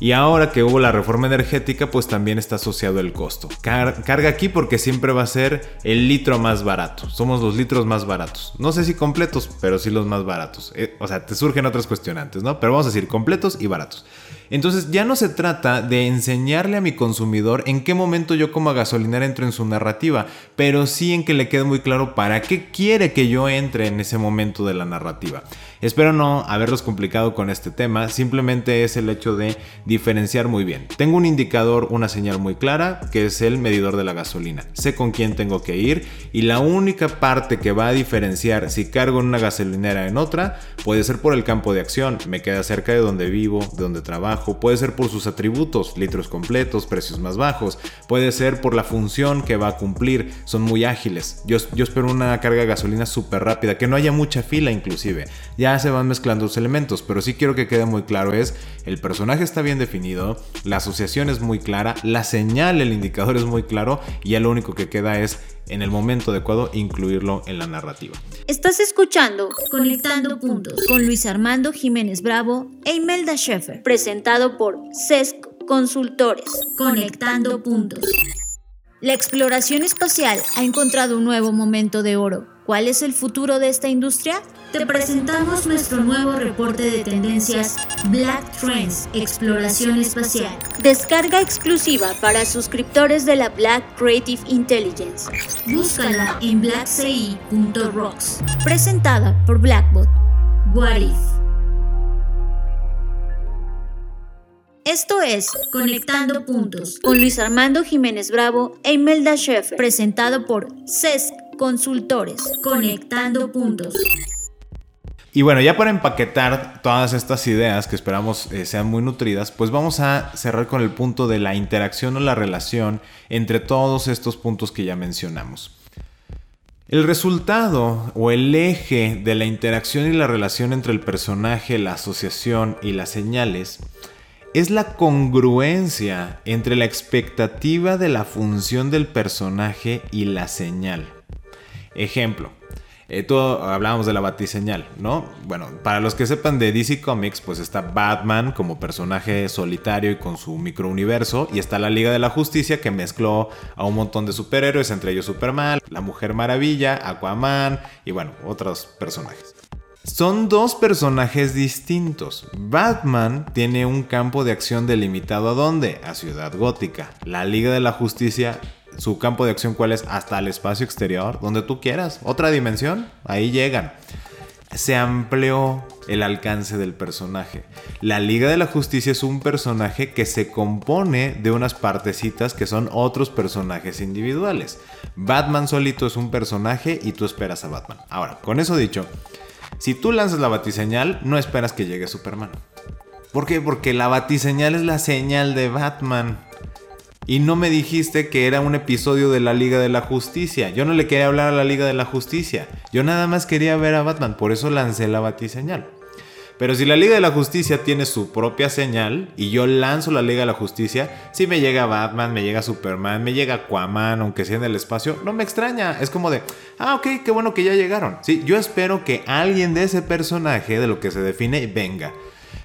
Y ahora que hubo la reforma energética, pues también está asociado el costo. carga aquí porque siempre va a ser el litro más barato. Somos los litros más baratos. No sé si completos, pero sí los más baratos. o sea, te surgen otras cuestionantes, ¿no? Pero vamos a decir completos y baratos. Entonces ya no se trata de enseñarle a mi consumidor en qué momento yo como gasolinera entro en su narrativa, pero sí en que le quede muy claro para qué quiere que yo entre en ese momento de la narrativa. Espero no haberlos complicado con este tema, simplemente es el hecho de diferenciar muy bien. Tengo un indicador, una señal muy clara, que es el medidor de la gasolina. Sé con quién tengo que ir y la única parte que va a diferenciar si cargo en una gasolinera en otra puede ser por el campo de acción, me queda cerca de donde vivo, de donde trabajo, puede ser por sus atributos, litros completos, precios más bajos, puede ser por la función que va a cumplir, son muy ágiles. Yo, yo espero una carga de gasolina súper rápida, que no haya mucha fila inclusive. Ya se van mezclando los elementos, pero sí quiero que quede muy claro es, el personaje está bien definido, la asociación es muy clara, la señal, el indicador es muy claro y ya lo único que queda es en el momento adecuado incluirlo en la narrativa. Estás escuchando Conectando Puntos con Luis Armando Jiménez Bravo e Imelda Schaeffer, presentado por CESC Consultores. Conectando Puntos. La exploración espacial ha encontrado un nuevo momento de oro. ¿Cuál es el futuro de esta industria? Te presentamos nuestro nuevo reporte de tendencias Black Trends Exploración Espacial. Descarga exclusiva para suscriptores de la Black Creative Intelligence. Búscala en blackci.rocks. Presentada por Blackbot. What If. Esto es Conectando Puntos con Luis Armando Jiménez Bravo e Imelda Schaeffer, presentado por CESC Consultores. Conectando Puntos. Y bueno, ya para empaquetar todas estas ideas que esperamos eh, sean muy nutridas, pues vamos a cerrar con el punto de la interacción o la relación entre todos estos puntos que ya mencionamos. El resultado o el eje de la interacción y la relación entre el personaje, la asociación y las señales es la congruencia entre la expectativa de la función del personaje y la señal. Ejemplo, eh, hablábamos de la batiseñal, ¿no? Bueno, para los que sepan de DC Comics, pues está Batman como personaje solitario y con su microuniverso, y está la Liga de la Justicia que mezcló a un montón de superhéroes, entre ellos Superman, la Mujer Maravilla, Aquaman y bueno, otros personajes. Son dos personajes distintos. Batman tiene un campo de acción delimitado a dónde? A Ciudad Gótica. La Liga de la Justicia, su campo de acción cuál es? Hasta el espacio exterior, donde tú quieras. Otra dimensión, ahí llegan. Se amplió el alcance del personaje. La Liga de la Justicia es un personaje que se compone de unas partecitas que son otros personajes individuales. Batman solito es un personaje y tú esperas a Batman. Ahora, con eso dicho, si tú lanzas la batiseñal, no esperas que llegue Superman. ¿Por qué? Porque la batiseñal es la señal de Batman. Y no me dijiste que era un episodio de la Liga de la Justicia. Yo no le quería hablar a la Liga de la Justicia. Yo nada más quería ver a Batman. Por eso lancé la batiseñal. Pero si la Liga de la Justicia tiene su propia señal y yo lanzo la Liga de la Justicia, si me llega Batman, me llega Superman, me llega Aquaman, aunque sea en el espacio, no me extraña. Es como de, ah, ok, qué bueno que ya llegaron. Sí, yo espero que alguien de ese personaje, de lo que se define, venga.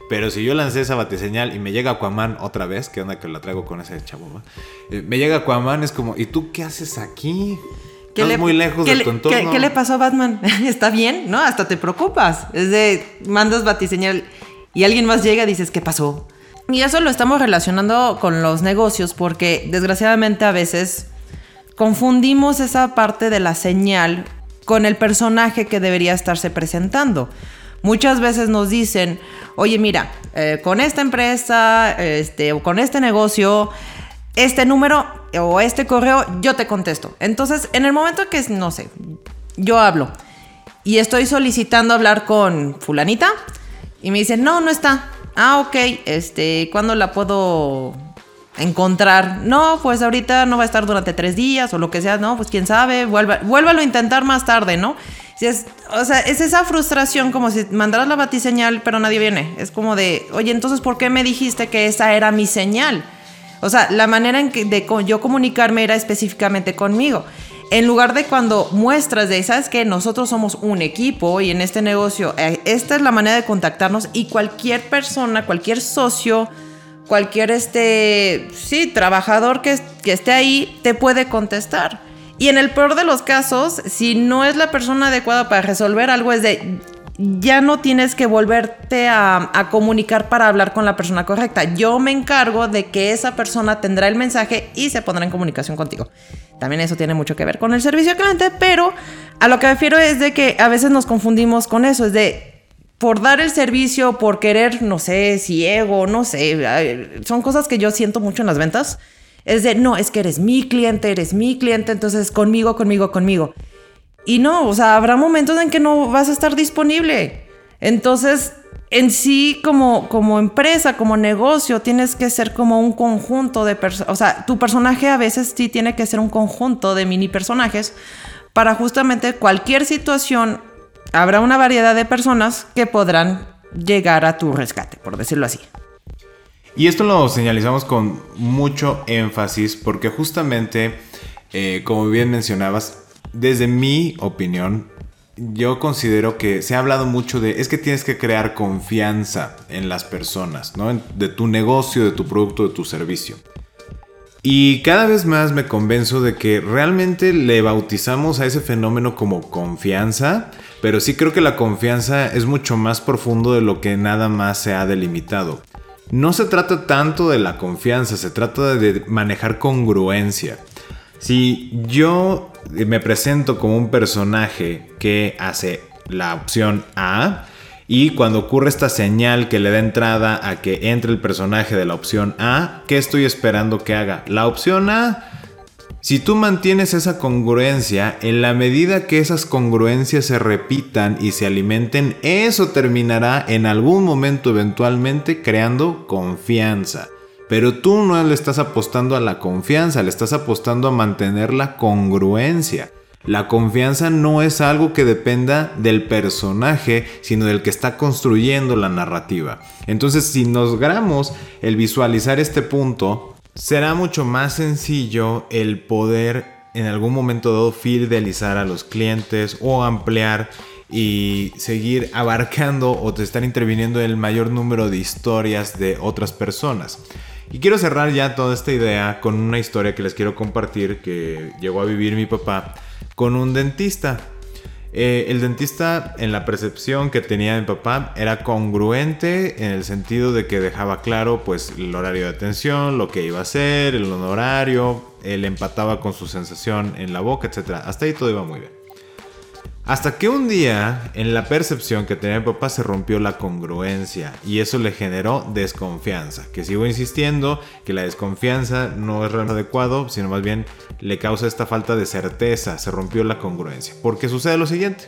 Pero si yo lancé esa batiseñal y me llega Aquaman otra vez, que onda que la traigo con ese chavo, eh, me llega Aquaman, es como, ¿y tú qué haces aquí? ¿Qué le, muy lejos de tu entorno. ¿qué, le pasó a Batman? <laughs> ¿Está bien? ¿No? Hasta te preocupas. Es de, mandas batiseñal y alguien más llega y dices, ¿qué pasó? Y eso lo estamos relacionando con los negocios porque desgraciadamente a veces confundimos esa parte de la señal con el personaje que debería estarse presentando. Muchas veces nos dicen, oye, mira, eh, con esta empresa este, o con este negocio, este número o este correo, yo te contesto. Entonces, en el momento que, no sé, yo hablo y estoy solicitando hablar con fulanita y me dicen, no, no está. Ah, ok, este, ¿cuándo la puedo encontrar, no, pues ahorita no va a estar durante tres días o lo que sea, no, pues quién sabe, vuelva, vuélvalo a intentar más tarde, ¿no? Es, o sea, es esa frustración como si mandaras la batiseñal pero nadie viene. Es como de, oye, entonces, ¿por qué me dijiste que esa era mi señal? O sea, la manera en que de yo comunicarme era específicamente conmigo. En lugar de cuando muestras de, sabes que nosotros somos un equipo y en este negocio, eh, esta es la manera de contactarnos y cualquier persona, cualquier socio, cualquier este, sí, trabajador que, que esté ahí te puede contestar. Y en el peor de los casos, si no es la persona adecuada para resolver algo, es de ya no tienes que volverte a, comunicar para hablar con la persona correcta. Yo me encargo de que esa persona tendrá el mensaje y se pondrá en comunicación contigo. También eso tiene mucho que ver con el servicio al cliente, pero a lo que me refiero es de que a veces nos confundimos con eso, es de por dar el servicio, por querer, no sé, si ego, no sé, son cosas que yo siento mucho en las ventas. Es de, no, es que eres mi cliente, eres mi cliente, entonces conmigo, conmigo, conmigo. Y no, o sea, habrá momentos en que no vas a estar disponible. Entonces, en sí, como, como empresa, como negocio, tienes que ser como un conjunto de personas. O sea, tu personaje a veces sí tiene que ser un conjunto de mini personajes para justamente cualquier situación habrá una variedad de personas que podrán llegar a tu rescate, por decirlo así. Y esto lo señalizamos con mucho énfasis porque justamente, eh, como bien mencionabas, desde mi opinión, yo considero que se ha hablado mucho de, es que tienes que crear confianza en las personas, ¿no? De tu negocio, de tu producto, de tu servicio. Y cada vez más me convenzo de que realmente le bautizamos a ese fenómeno como confianza, pero sí creo que la confianza es mucho más profundo de lo que nada más se ha delimitado. No se trata tanto de la confianza, se trata de manejar congruencia. Si yo me presento como un personaje que hace la opción A, y cuando ocurre esta señal que le da entrada a que entre el personaje de la opción A, ¿qué estoy esperando que haga? La opción A, si tú mantienes esa congruencia, en la medida que esas congruencias se repitan y se alimenten, eso terminará en algún momento eventualmente creando confianza. Pero tú no le estás apostando a la confianza, le estás apostando a mantener la congruencia. La confianza no es algo que dependa del personaje, sino del que está construyendo la narrativa. Entonces, si nos logramos el visualizar este punto, será mucho más sencillo el poder en algún momento dado fidelizar a los clientes o ampliar y seguir abarcando o estar interviniendo en el mayor número de historias de otras personas. Y quiero cerrar ya toda esta idea con una historia que les quiero compartir que llegó a vivir mi papá con un dentista. Eh, el dentista, en la percepción que tenía mi papá, era congruente en el sentido de que dejaba claro pues el horario de atención, lo que iba a hacer, el honorario, él empataba con su sensación en la boca, etc. Hasta ahí todo iba muy bien. Hasta que un día, en la percepción que tenía mi papá, se rompió la congruencia y eso le generó desconfianza. Que sigo insistiendo que la desconfianza no es realmente adecuado, sino más bien le causa esta falta de certeza. Se rompió la congruencia. Porque sucede lo siguiente.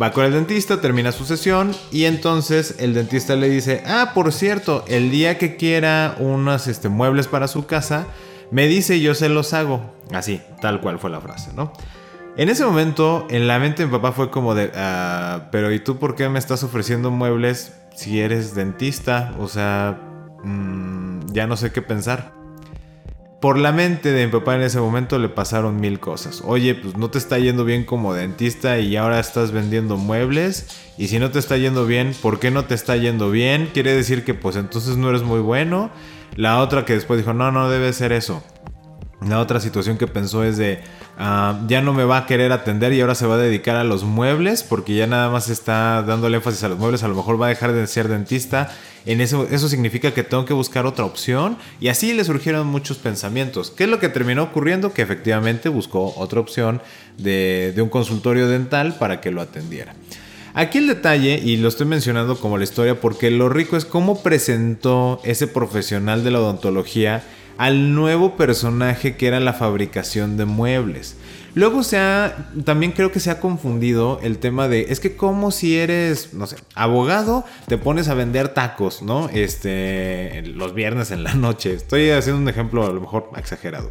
Va con el dentista, termina su sesión y entonces el dentista le dice, ah, por cierto, el día que quiera unos este, muebles para su casa, me dice yo se los hago. Así, tal cual fue la frase, ¿no? En ese momento, en la mente de mi papá fue como de, ah, pero ¿y tú por qué me estás ofreciendo muebles si eres dentista? O sea, mm, ya no sé qué pensar. Por la mente de mi papá en ese momento le pasaron mil cosas. Oye, pues no te está yendo bien como dentista y ahora estás vendiendo muebles. Y si no te está yendo bien, ¿por qué no te está yendo bien? Quiere decir que pues entonces no eres muy bueno. La otra que después dijo, no, no debe ser eso. La otra situación que pensó es de, Ah, ya no me va a querer atender y ahora se va a dedicar a los muebles porque ya nada más está dando énfasis a los muebles, a lo mejor va a dejar de ser dentista. En eso, eso significa que tengo que buscar otra opción y así le surgieron muchos pensamientos. ¿Qué es lo que terminó ocurriendo? Que efectivamente buscó otra opción de, de un consultorio dental para que lo atendiera. Aquí el detalle, y lo estoy mencionando como la historia, porque lo rico es cómo presentó ese profesional de la odontología al nuevo personaje que era la fabricación de muebles. Luego se ha, también creo que se ha confundido el tema de, es que como si eres, no sé, abogado, te pones a vender tacos, ¿no? Este, los viernes en la noche. Estoy haciendo un ejemplo a lo mejor exagerado.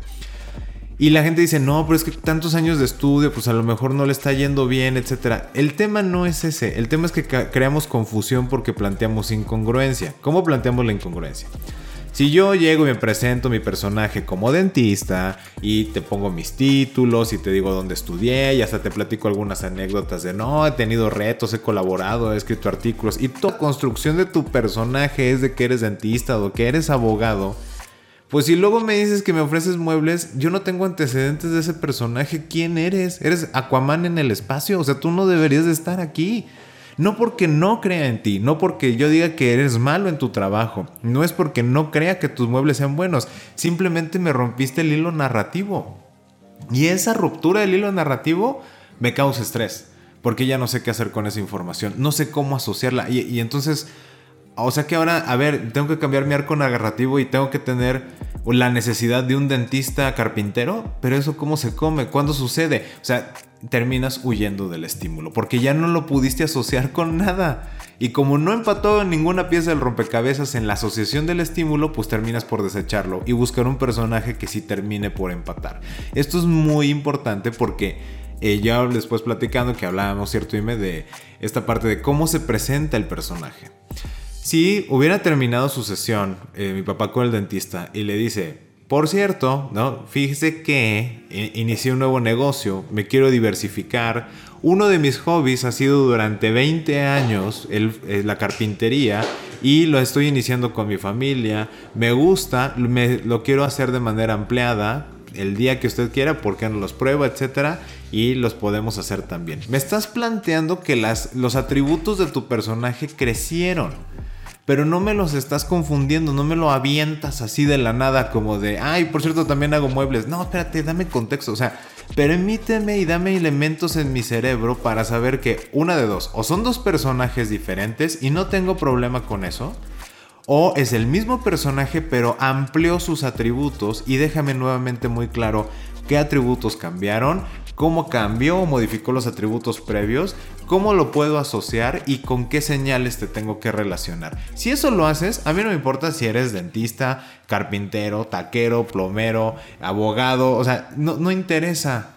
Y la gente dice, no, pero es que tantos años de estudio, pues a lo mejor no le está yendo bien, etc. El tema no es ese, el tema es que creamos confusión porque planteamos incongruencia. ¿Cómo planteamos la incongruencia? Si yo llego y me presento mi personaje como dentista y te pongo mis títulos y te digo dónde estudié y hasta te platico algunas anécdotas de no, he tenido retos, he colaborado, he escrito artículos y tu construcción de tu personaje es de que eres dentista o que eres abogado, pues si luego me dices que me ofreces muebles, yo no tengo antecedentes de ese personaje. ¿Quién eres? ¿Eres Aquaman en el espacio? O sea, tú no deberías de estar aquí. No porque no crea en ti, no porque yo diga que eres malo en tu trabajo, no es porque no crea que tus muebles sean buenos, simplemente me rompiste el hilo narrativo. Y esa ruptura del hilo narrativo me causa estrés, porque ya no sé qué hacer con esa información, no sé cómo asociarla. Y, entonces, o sea que ahora, a ver, tengo que cambiar mi arco narrativo y tengo que tener la necesidad de un dentista carpintero, pero eso cómo se come, cuándo sucede. O sea, terminas huyendo del estímulo, porque ya no lo pudiste asociar con nada. Y como no empató ninguna pieza del rompecabezas en la asociación del estímulo, pues terminas por desecharlo y buscar un personaje que sí termine por empatar. Esto es muy importante porque eh, ya después platicando que hablábamos, cierto, Dime, de esta parte de cómo se presenta el personaje. Si hubiera terminado su sesión, eh, mi papá con el dentista, y le dice, por cierto, ¿no? Fíjese que eh, inicié un nuevo negocio, me quiero diversificar. Uno de mis hobbies ha sido durante 20 años eh, la carpintería y lo estoy iniciando con mi familia. Me gusta, me, lo quiero hacer de manera ampliada. El día que usted quiera, porque no los prueba, etcétera, y los podemos hacer también. Me estás planteando que las, los atributos de tu personaje crecieron pero no me los estás confundiendo, no me lo avientas así de la nada como de, ay, por cierto, también hago muebles. No, espérate, dame contexto, o sea, permíteme y dame elementos en mi cerebro para saber que una de dos, o son dos personajes diferentes y no tengo problema con eso, o es el mismo personaje pero amplió sus atributos y déjame nuevamente muy claro qué atributos cambiaron, cómo cambió o modificó los atributos previos, cómo lo puedo asociar y con qué señales te tengo que relacionar. Si eso lo haces, a mí no me importa si eres dentista, carpintero, taquero, plomero, abogado, o sea, no, interesa.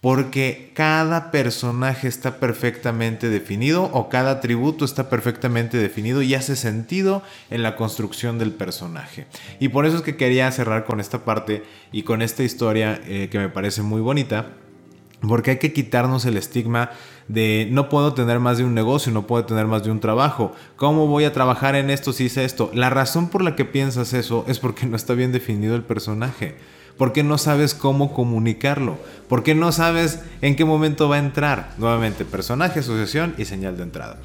Porque cada personaje está perfectamente definido o cada atributo está perfectamente definido y hace sentido en la construcción del personaje. Y por eso es que quería cerrar con esta parte y con esta historia eh, que me parece muy bonita porque hay que quitarnos el estigma de no puedo tener más de un negocio, no puedo tener más de un trabajo. ¿Cómo voy a trabajar en esto si hice esto? La razón por la que piensas eso es porque no está bien definido el personaje. Porque no sabes cómo comunicarlo. Porque no sabes en qué momento va a entrar. Nuevamente, personaje, asociación y señal de entrada.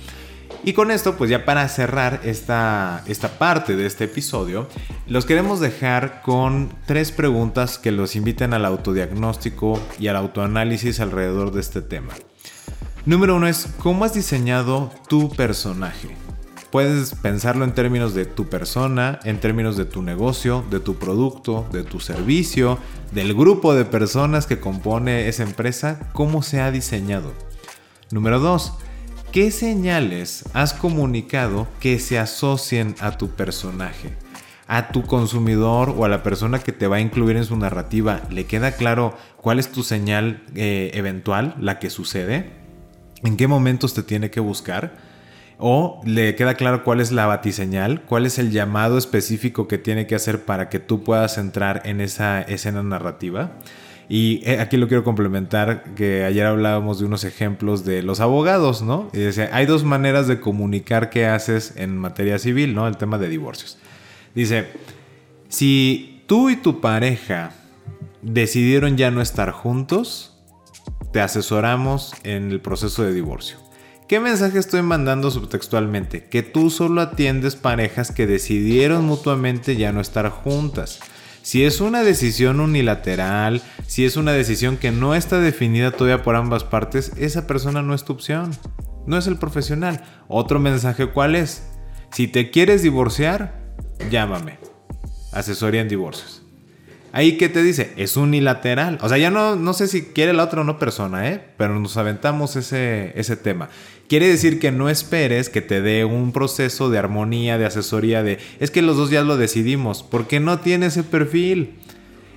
Y con esto, pues ya para cerrar esta, esta parte de este episodio, los queremos dejar con tres preguntas que los inviten al autodiagnóstico y al autoanálisis alrededor de este tema. Número uno es, ¿cómo has diseñado tu personaje? Puedes pensarlo en términos de tu persona, en términos de tu negocio, de tu producto, de tu servicio, del grupo de personas que compone esa empresa, cómo se ha diseñado. Número 2. ¿Qué señales has comunicado que se asocien a tu personaje? A tu consumidor o a la persona que te va a incluir en su narrativa, ¿le queda claro cuál es tu señal eh, eventual, la que sucede? ¿En qué momentos te tiene que buscar? ¿O le queda claro cuál es la batiseñal? ¿Cuál es el llamado específico que tiene que hacer para que tú puedas entrar en esa escena narrativa? Y eh, aquí lo quiero complementar, que ayer hablábamos de unos ejemplos de los abogados, ¿no? Y dice, hay dos maneras de comunicar qué haces en materia civil, ¿no? El tema de divorcios. Dice, si tú y tu pareja decidieron ya no estar juntos, te asesoramos en el proceso de divorcio. ¿Qué mensaje estoy mandando subtextualmente? Que tú solo atiendes parejas que decidieron mutuamente ya no estar juntas. Si es una decisión unilateral, si es una decisión que no está definida todavía por ambas partes, esa persona no es tu opción. No es el profesional. Otro mensaje, ¿cuál es? Si te quieres divorciar, llámame. Asesoría en divorcios. Ahí que te dice, es unilateral. O sea, ya no, no sé si quiere la otra o no persona, ¿eh? Pero nos aventamos ese, ese tema. Quiere decir que no esperes que te dé un proceso de armonía, de asesoría, de es que los dos ya lo decidimos, porque no tiene ese perfil.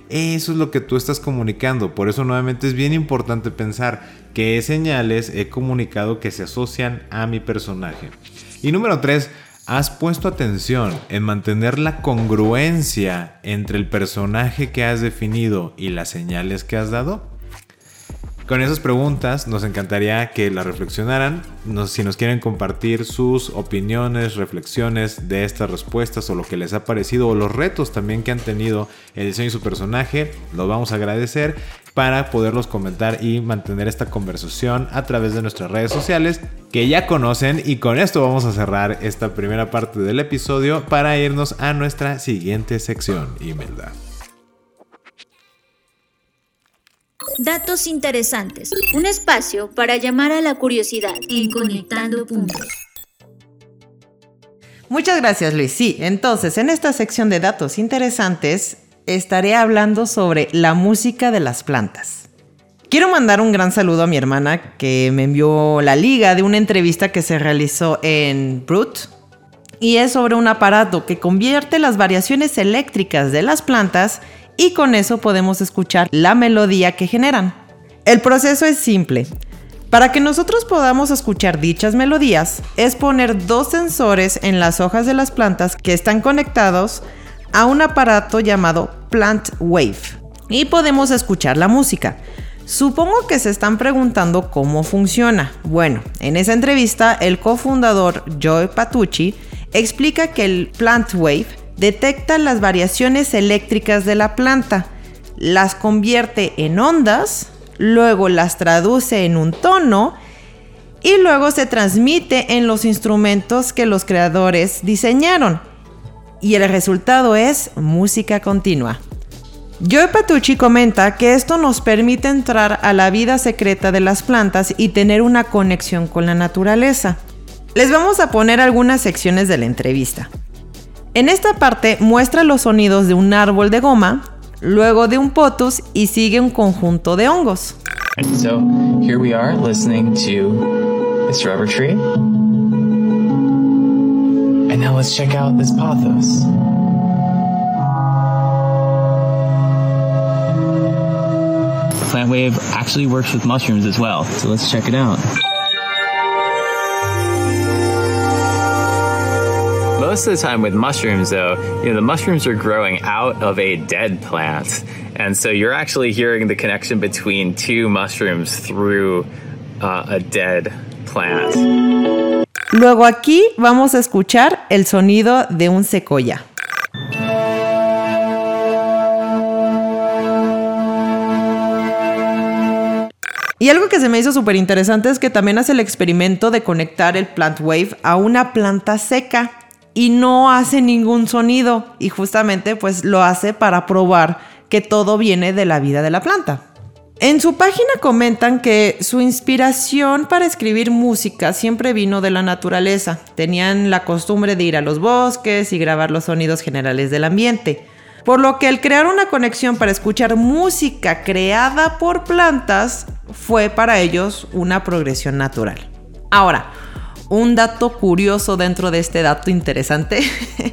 Eso es lo que tú estás comunicando. Por eso nuevamente es bien importante pensar qué señales he comunicado que se asocian a mi personaje. Y número 3, ¿has puesto atención en mantener la congruencia entre el personaje que has definido y las señales que has dado? Con esas preguntas nos encantaría que las reflexionaran. si nos quieren compartir sus opiniones, reflexiones de estas respuestas o lo que les ha parecido o los retos también que han tenido el diseño de su personaje, los vamos a agradecer para poderlos comentar y mantener esta conversación a través de nuestras redes sociales que ya conocen y con esto vamos a cerrar esta primera parte del episodio para irnos a nuestra siguiente sección, Imelda. Datos interesantes. Un espacio para llamar a la curiosidad en Conectando Puntos. Muchas gracias Luis. Sí, entonces en esta sección de datos interesantes estaré hablando sobre la música de las plantas. Quiero mandar un gran saludo a mi hermana que me envió la liga de una entrevista que se realizó en Brut y es sobre un aparato que convierte las variaciones eléctricas de las plantas y con eso podemos escuchar la melodía que generan. El proceso es simple. Para que nosotros podamos escuchar dichas melodías, es poner dos sensores en las hojas de las plantas que están conectados a un aparato llamado Plant Wave y podemos escuchar la música. Supongo que se están preguntando cómo funciona. Bueno, en esa entrevista el cofundador Joe Patucci explica que el Plant Wave detecta las variaciones eléctricas de la planta, las convierte en ondas, luego las traduce en un tono y luego se transmite en los instrumentos que los creadores diseñaron. Y el resultado es música continua. Joe Patucci comenta que esto nos permite entrar a la vida secreta de las plantas y tener una conexión con la naturaleza. Les vamos a poner algunas secciones de la entrevista. En esta parte muestra los sonidos de un árbol de goma, luego de un potus y sigue un conjunto de hongos. So here we are listening to this rubber tree. And now let's check out this pothos. Plant wave actually works with mushrooms as well. So let's check it out. Most of the time with mushrooms, though, you know, the mushrooms are growing out of a dead plant. And so you're actually hearing the connection between two mushrooms through uh, a dead plant. Luego aquí vamos a escuchar el sonido de un secoya. Y algo que se me hizo súper interesante es que también hace el experimento de conectar el plant wave a una planta seca y no hace ningún sonido y justamente pues lo hace para probar que todo viene de la vida de la planta. En su página comentan que su inspiración para escribir música siempre vino de la naturaleza. Tenían la costumbre de ir a los bosques y grabar los sonidos generales del ambiente. Por lo que el crear una conexión para escuchar música creada por plantas fue para ellos una progresión natural. Ahora, un dato curioso dentro de este dato interesante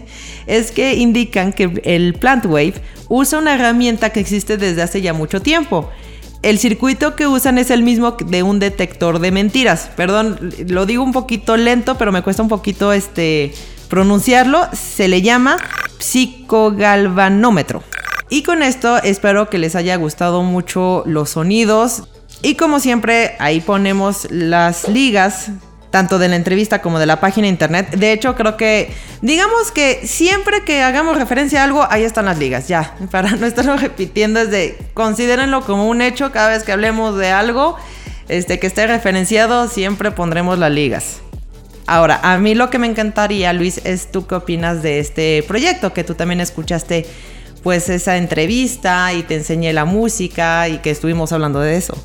<laughs> es que indican que el Plant Wave usa una herramienta que existe desde hace ya mucho tiempo. El circuito que usan es el mismo de un detector de mentiras. Perdón, lo digo un poquito lento, pero me cuesta un poquito este pronunciarlo. Se le llama psicogalvanómetro. Y con esto espero que les haya gustado mucho los sonidos. Y como siempre, ahí ponemos las ligas tanto de la entrevista como de la página internet. De hecho, creo que, digamos que siempre que hagamos referencia a algo, ahí están las ligas, ya. <laughs> Para no estarlo repitiendo, es de, considérenlo como un hecho cada vez que hablemos de algo este, que esté referenciado, siempre pondremos las ligas. Ahora, a mí lo que me encantaría, Luis, es tú qué opinas de este proyecto, que tú también escuchaste pues esa entrevista y te enseñé la música y que estuvimos hablando de eso.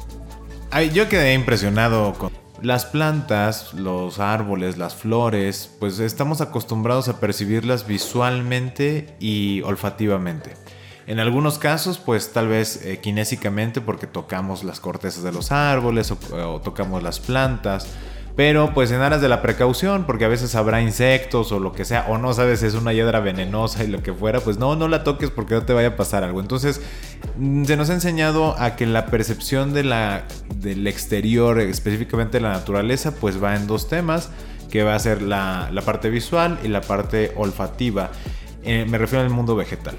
Ay, yo quedé impresionado con las plantas, los árboles, las flores, pues estamos acostumbrados a percibirlas visualmente y olfativamente. En algunos casos, pues tal vez eh, kinésicamente porque tocamos las cortezas de los árboles o tocamos las plantas pero pues en aras de la precaución, porque a veces habrá insectos o lo que sea, o no sabes si es una hiedra venenosa y lo que fuera, pues no, no la toques porque no te vaya a pasar algo. Entonces, mm, se nos ha enseñado a que la percepción del exterior, específicamente de la naturaleza, pues va en dos temas, que va a ser la, parte visual y la parte olfativa. Eh, me refiero al mundo vegetal.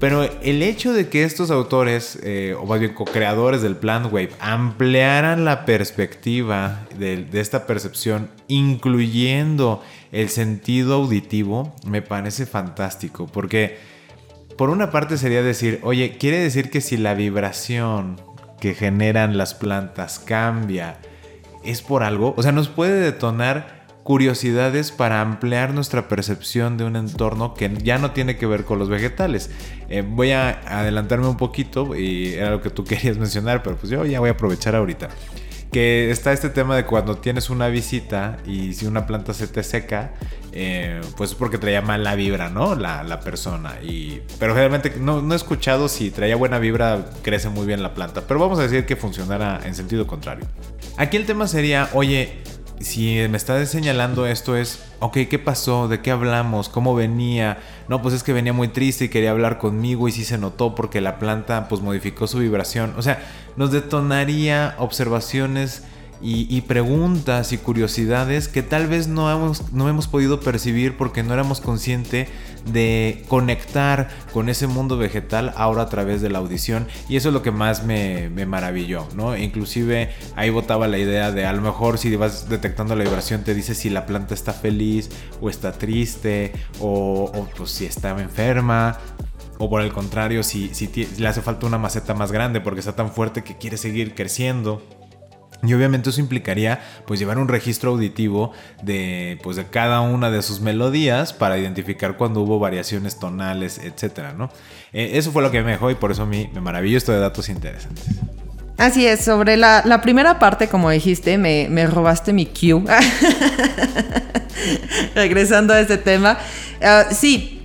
Pero el hecho de que estos autores, eh, o más bien co-creadores del Plant Wave, ampliaran la perspectiva de, esta percepción, incluyendo el sentido auditivo, me parece fantástico. Porque, por una parte, sería decir, oye, quiere decir que si la vibración que generan las plantas cambia, es por algo. O sea, nos puede detonar curiosidades para ampliar nuestra percepción de un entorno que ya no tiene que ver con los vegetales. Eh, voy a adelantarme un poquito y era lo que tú <laughs> querías mencionar, pero pues yo ya voy a aprovechar ahorita. Que está este tema de cuando tienes una visita y si una planta se te seca, eh, pues es porque traía mala vibra, ¿no? La, persona. Y, pero realmente no, no, he escuchado si traía buena vibra, crece muy bien la planta. Pero vamos a decir que funcionara en sentido contrario. Aquí el tema sería, oye, si me estás señalando esto es, ok, ¿qué pasó? ¿De qué hablamos? ¿Cómo venía? No, pues es que venía muy triste y quería hablar conmigo y sí se notó porque la planta pues modificó su vibración. O sea, nos detonaría observaciones y, preguntas y curiosidades que tal vez no hemos, no hemos podido percibir porque no éramos conscientes de conectar con ese mundo vegetal ahora a través de la audición y eso es lo que más me, maravilló, ¿no? Inclusive ahí botaba la idea de a lo mejor si vas detectando la vibración te dice si la planta está feliz o está triste o, pues, si está enferma o por el contrario, si, si, le hace falta una maceta más grande porque está tan fuerte que quiere seguir creciendo. Y obviamente eso implicaría pues llevar un registro auditivo de pues de cada una de sus melodías para identificar cuando hubo variaciones tonales, etcétera, ¿no? Eh, eso fue lo que me dejó y por eso mí me maravilló esto de datos interesantes. Así es, sobre la, primera parte, como dijiste, me, me robaste mi cue. <laughs> Regresando a este tema. Ah, sí,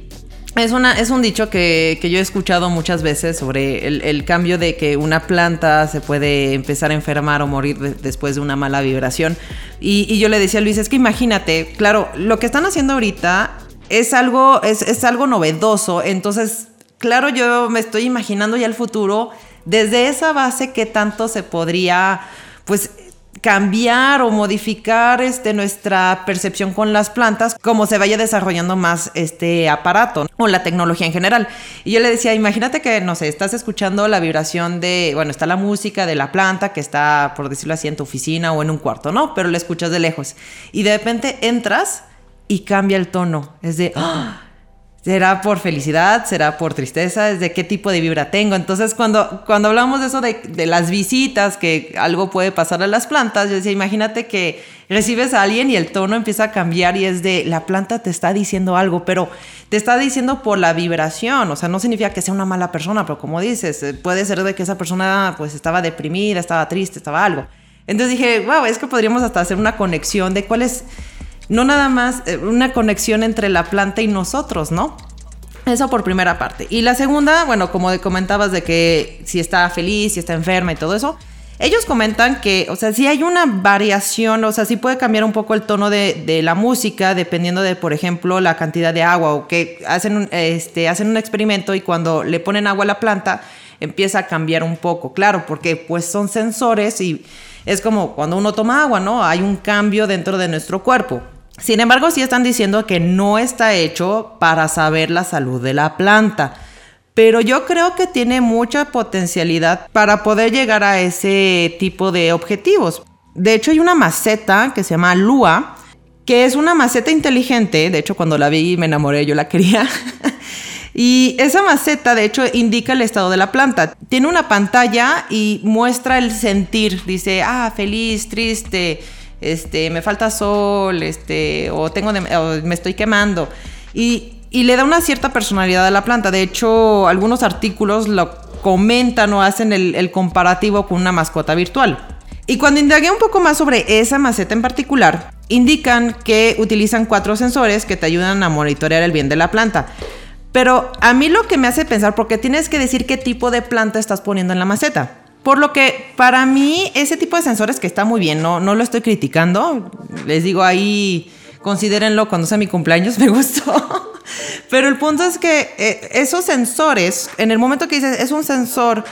es, una, es un dicho que, yo he escuchado muchas veces sobre el, cambio de que una planta se puede empezar a enfermar o morir después de una mala vibración. Y, yo le decía a Luis, es que imagínate, claro, lo que están haciendo ahorita es algo, es, es algo novedoso. Entonces, claro, yo me estoy imaginando ya el futuro desde esa base que tanto se podría, pues, cambiar o modificar este, nuestra percepción con las plantas como se vaya desarrollando más este aparato o la tecnología en general. Y yo le decía, imagínate que, no sé, estás escuchando la vibración de, bueno, está la música de la planta que está, por decirlo así, en tu oficina o en un cuarto, ¿no? Pero la escuchas de lejos. Y de repente entras y cambia el tono. Es de... ¡ah! ¿Será por felicidad? ¿Será por tristeza? ¿Es de qué tipo de vibra tengo? Entonces, cuando, cuando hablamos de eso de, las visitas, que algo puede pasar a las plantas, yo decía, imagínate que recibes a alguien y el tono empieza a cambiar y es de, la planta te está diciendo algo, pero te está diciendo por la vibración, o sea, no significa que sea una mala persona, pero como dices, eh, puede ser de que esa persona pues estaba deprimida, estaba triste, estaba algo. Entonces dije, wow, es que podríamos hasta hacer una conexión de cuál es no nada más eh, una conexión entre la planta y nosotros, ¿no? Eso por primera parte. Y la segunda, bueno, como comentabas de que si está feliz, si está enferma y todo eso, ellos comentan que, o sea, si hay una variación, o sea, sí puede cambiar un poco el tono de, la música dependiendo de, por ejemplo, la cantidad de agua o que hacen un, este, hacen un experimento y cuando le ponen agua a la planta empieza a cambiar un poco, claro, porque pues son sensores y es como cuando uno toma agua, ¿no? Hay un cambio dentro de nuestro cuerpo. Sin embargo, sí están diciendo que no está hecho para saber la salud de la planta. Pero yo creo que tiene mucha potencialidad para poder llegar a ese tipo de objetivos. De hecho, hay una maceta que se llama Lua, que es una maceta inteligente. De hecho, cuando la vi me enamoré, yo la <laughs> quería. y esa maceta, de hecho, indica el estado de la planta. Tiene una pantalla y muestra el sentir. Dice, ah, feliz, triste, este, me falta sol, este, o tengo me estoy quemando. Y, le da una cierta personalidad a la planta. De hecho, algunos artículos lo comentan o hacen el, comparativo con una mascota virtual. Y cuando indagué un poco más sobre esa maceta en particular, indican que utilizan cuatro sensores que te ayudan a monitorear el bien de la planta. Pero a mí lo que me hace pensar, porque tienes que decir qué tipo de planta estás poniendo en la maceta. Por lo que para mí ese tipo de sensores que está muy bien, no, no lo estoy criticando. Les digo ahí, considérenlo cuando sea mi cumpleaños, <laughs> me gustó. Pero el punto es que eh, esos sensores, en el momento que dices, es un sensor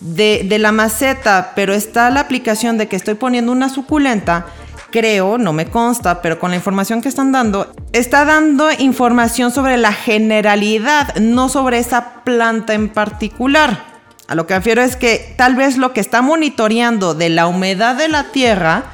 de, de la maceta, pero está la aplicación de que estoy poniendo una suculenta, creo, no me consta, pero con la información que están dando, está dando información sobre la generalidad, no sobre esa planta en particular. A lo que refiero es que tal vez lo que está monitoreando de la humedad de la tierra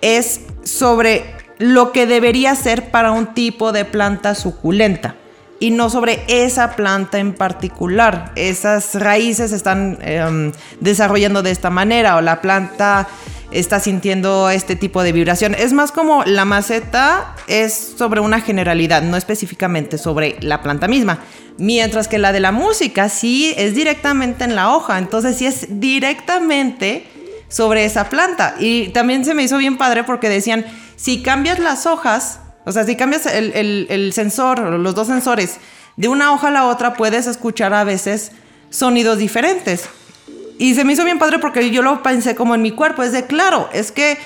es sobre lo que debería ser para un tipo de planta suculenta y no sobre esa planta en particular. Esas raíces están em, desarrollando de esta manera o la planta está sintiendo este tipo de vibración. Es más como la maceta es sobre una generalidad, no específicamente sobre la planta misma. Mientras que la de la música sí es directamente en la hoja, entonces sí es directamente sobre esa planta. Y también se me hizo bien padre porque decían, si cambias las hojas, o sea, si cambias el, el, el sensor, los dos sensores, de una hoja a la otra, puedes escuchar a veces sonidos diferentes. Y se me hizo bien padre porque yo lo pensé como en mi cuerpo. Es de, claro, es que,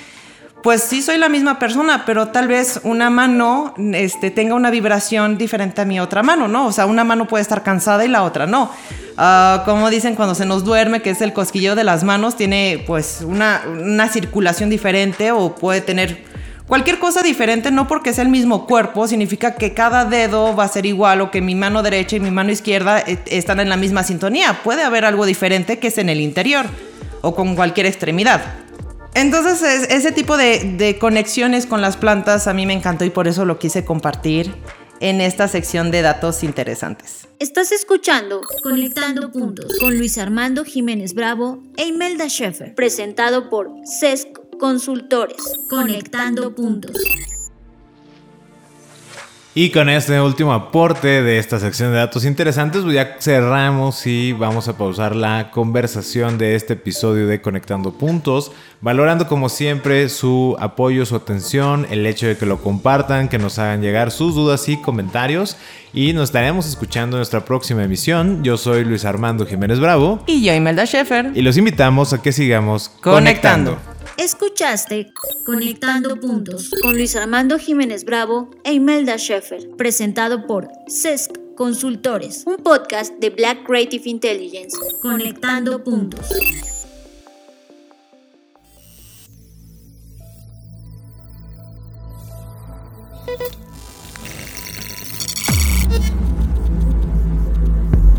pues sí soy la misma persona, pero tal vez una mano este, tenga una vibración diferente a mi otra mano, ¿no? O sea, una mano puede estar cansada y la otra no. Uh, como dicen cuando se nos duerme, que es el cosquilleo de las manos, tiene pues una, una circulación diferente o puede tener Cualquier cosa diferente, no porque sea el mismo cuerpo, significa que cada dedo va a ser igual o que mi mano derecha y mi mano izquierda eh, están en la misma sintonía. Puede haber algo diferente que es en el interior o con cualquier extremidad. Entonces, ese tipo de, conexiones con las plantas a mí me encantó y por eso lo quise compartir en esta sección de datos interesantes. Estás escuchando Conectando Puntos con Luis Armando Jiménez Bravo e Imelda Schaeffer, presentado por CESC Consultores, conectando puntos. Y con este último aporte de esta sección de datos interesantes, pues ya cerramos y vamos a pausar la conversación de este episodio de Conectando Puntos, valorando como siempre su apoyo, su atención, el hecho de que lo compartan, que nos hagan llegar sus dudas y comentarios. Y nos estaremos escuchando en nuestra próxima emisión. Yo soy Luis Armando Jiménez Bravo. Y yo, Imelda Schaefer. Y los invitamos a que sigamos conectando. conectando. Escuchaste Conectando Puntos con Luis Armando Jiménez Bravo e Imelda Schaeffer, presentado por CESC Consultores, un podcast de Black Creative Intelligence. Conectando Puntos.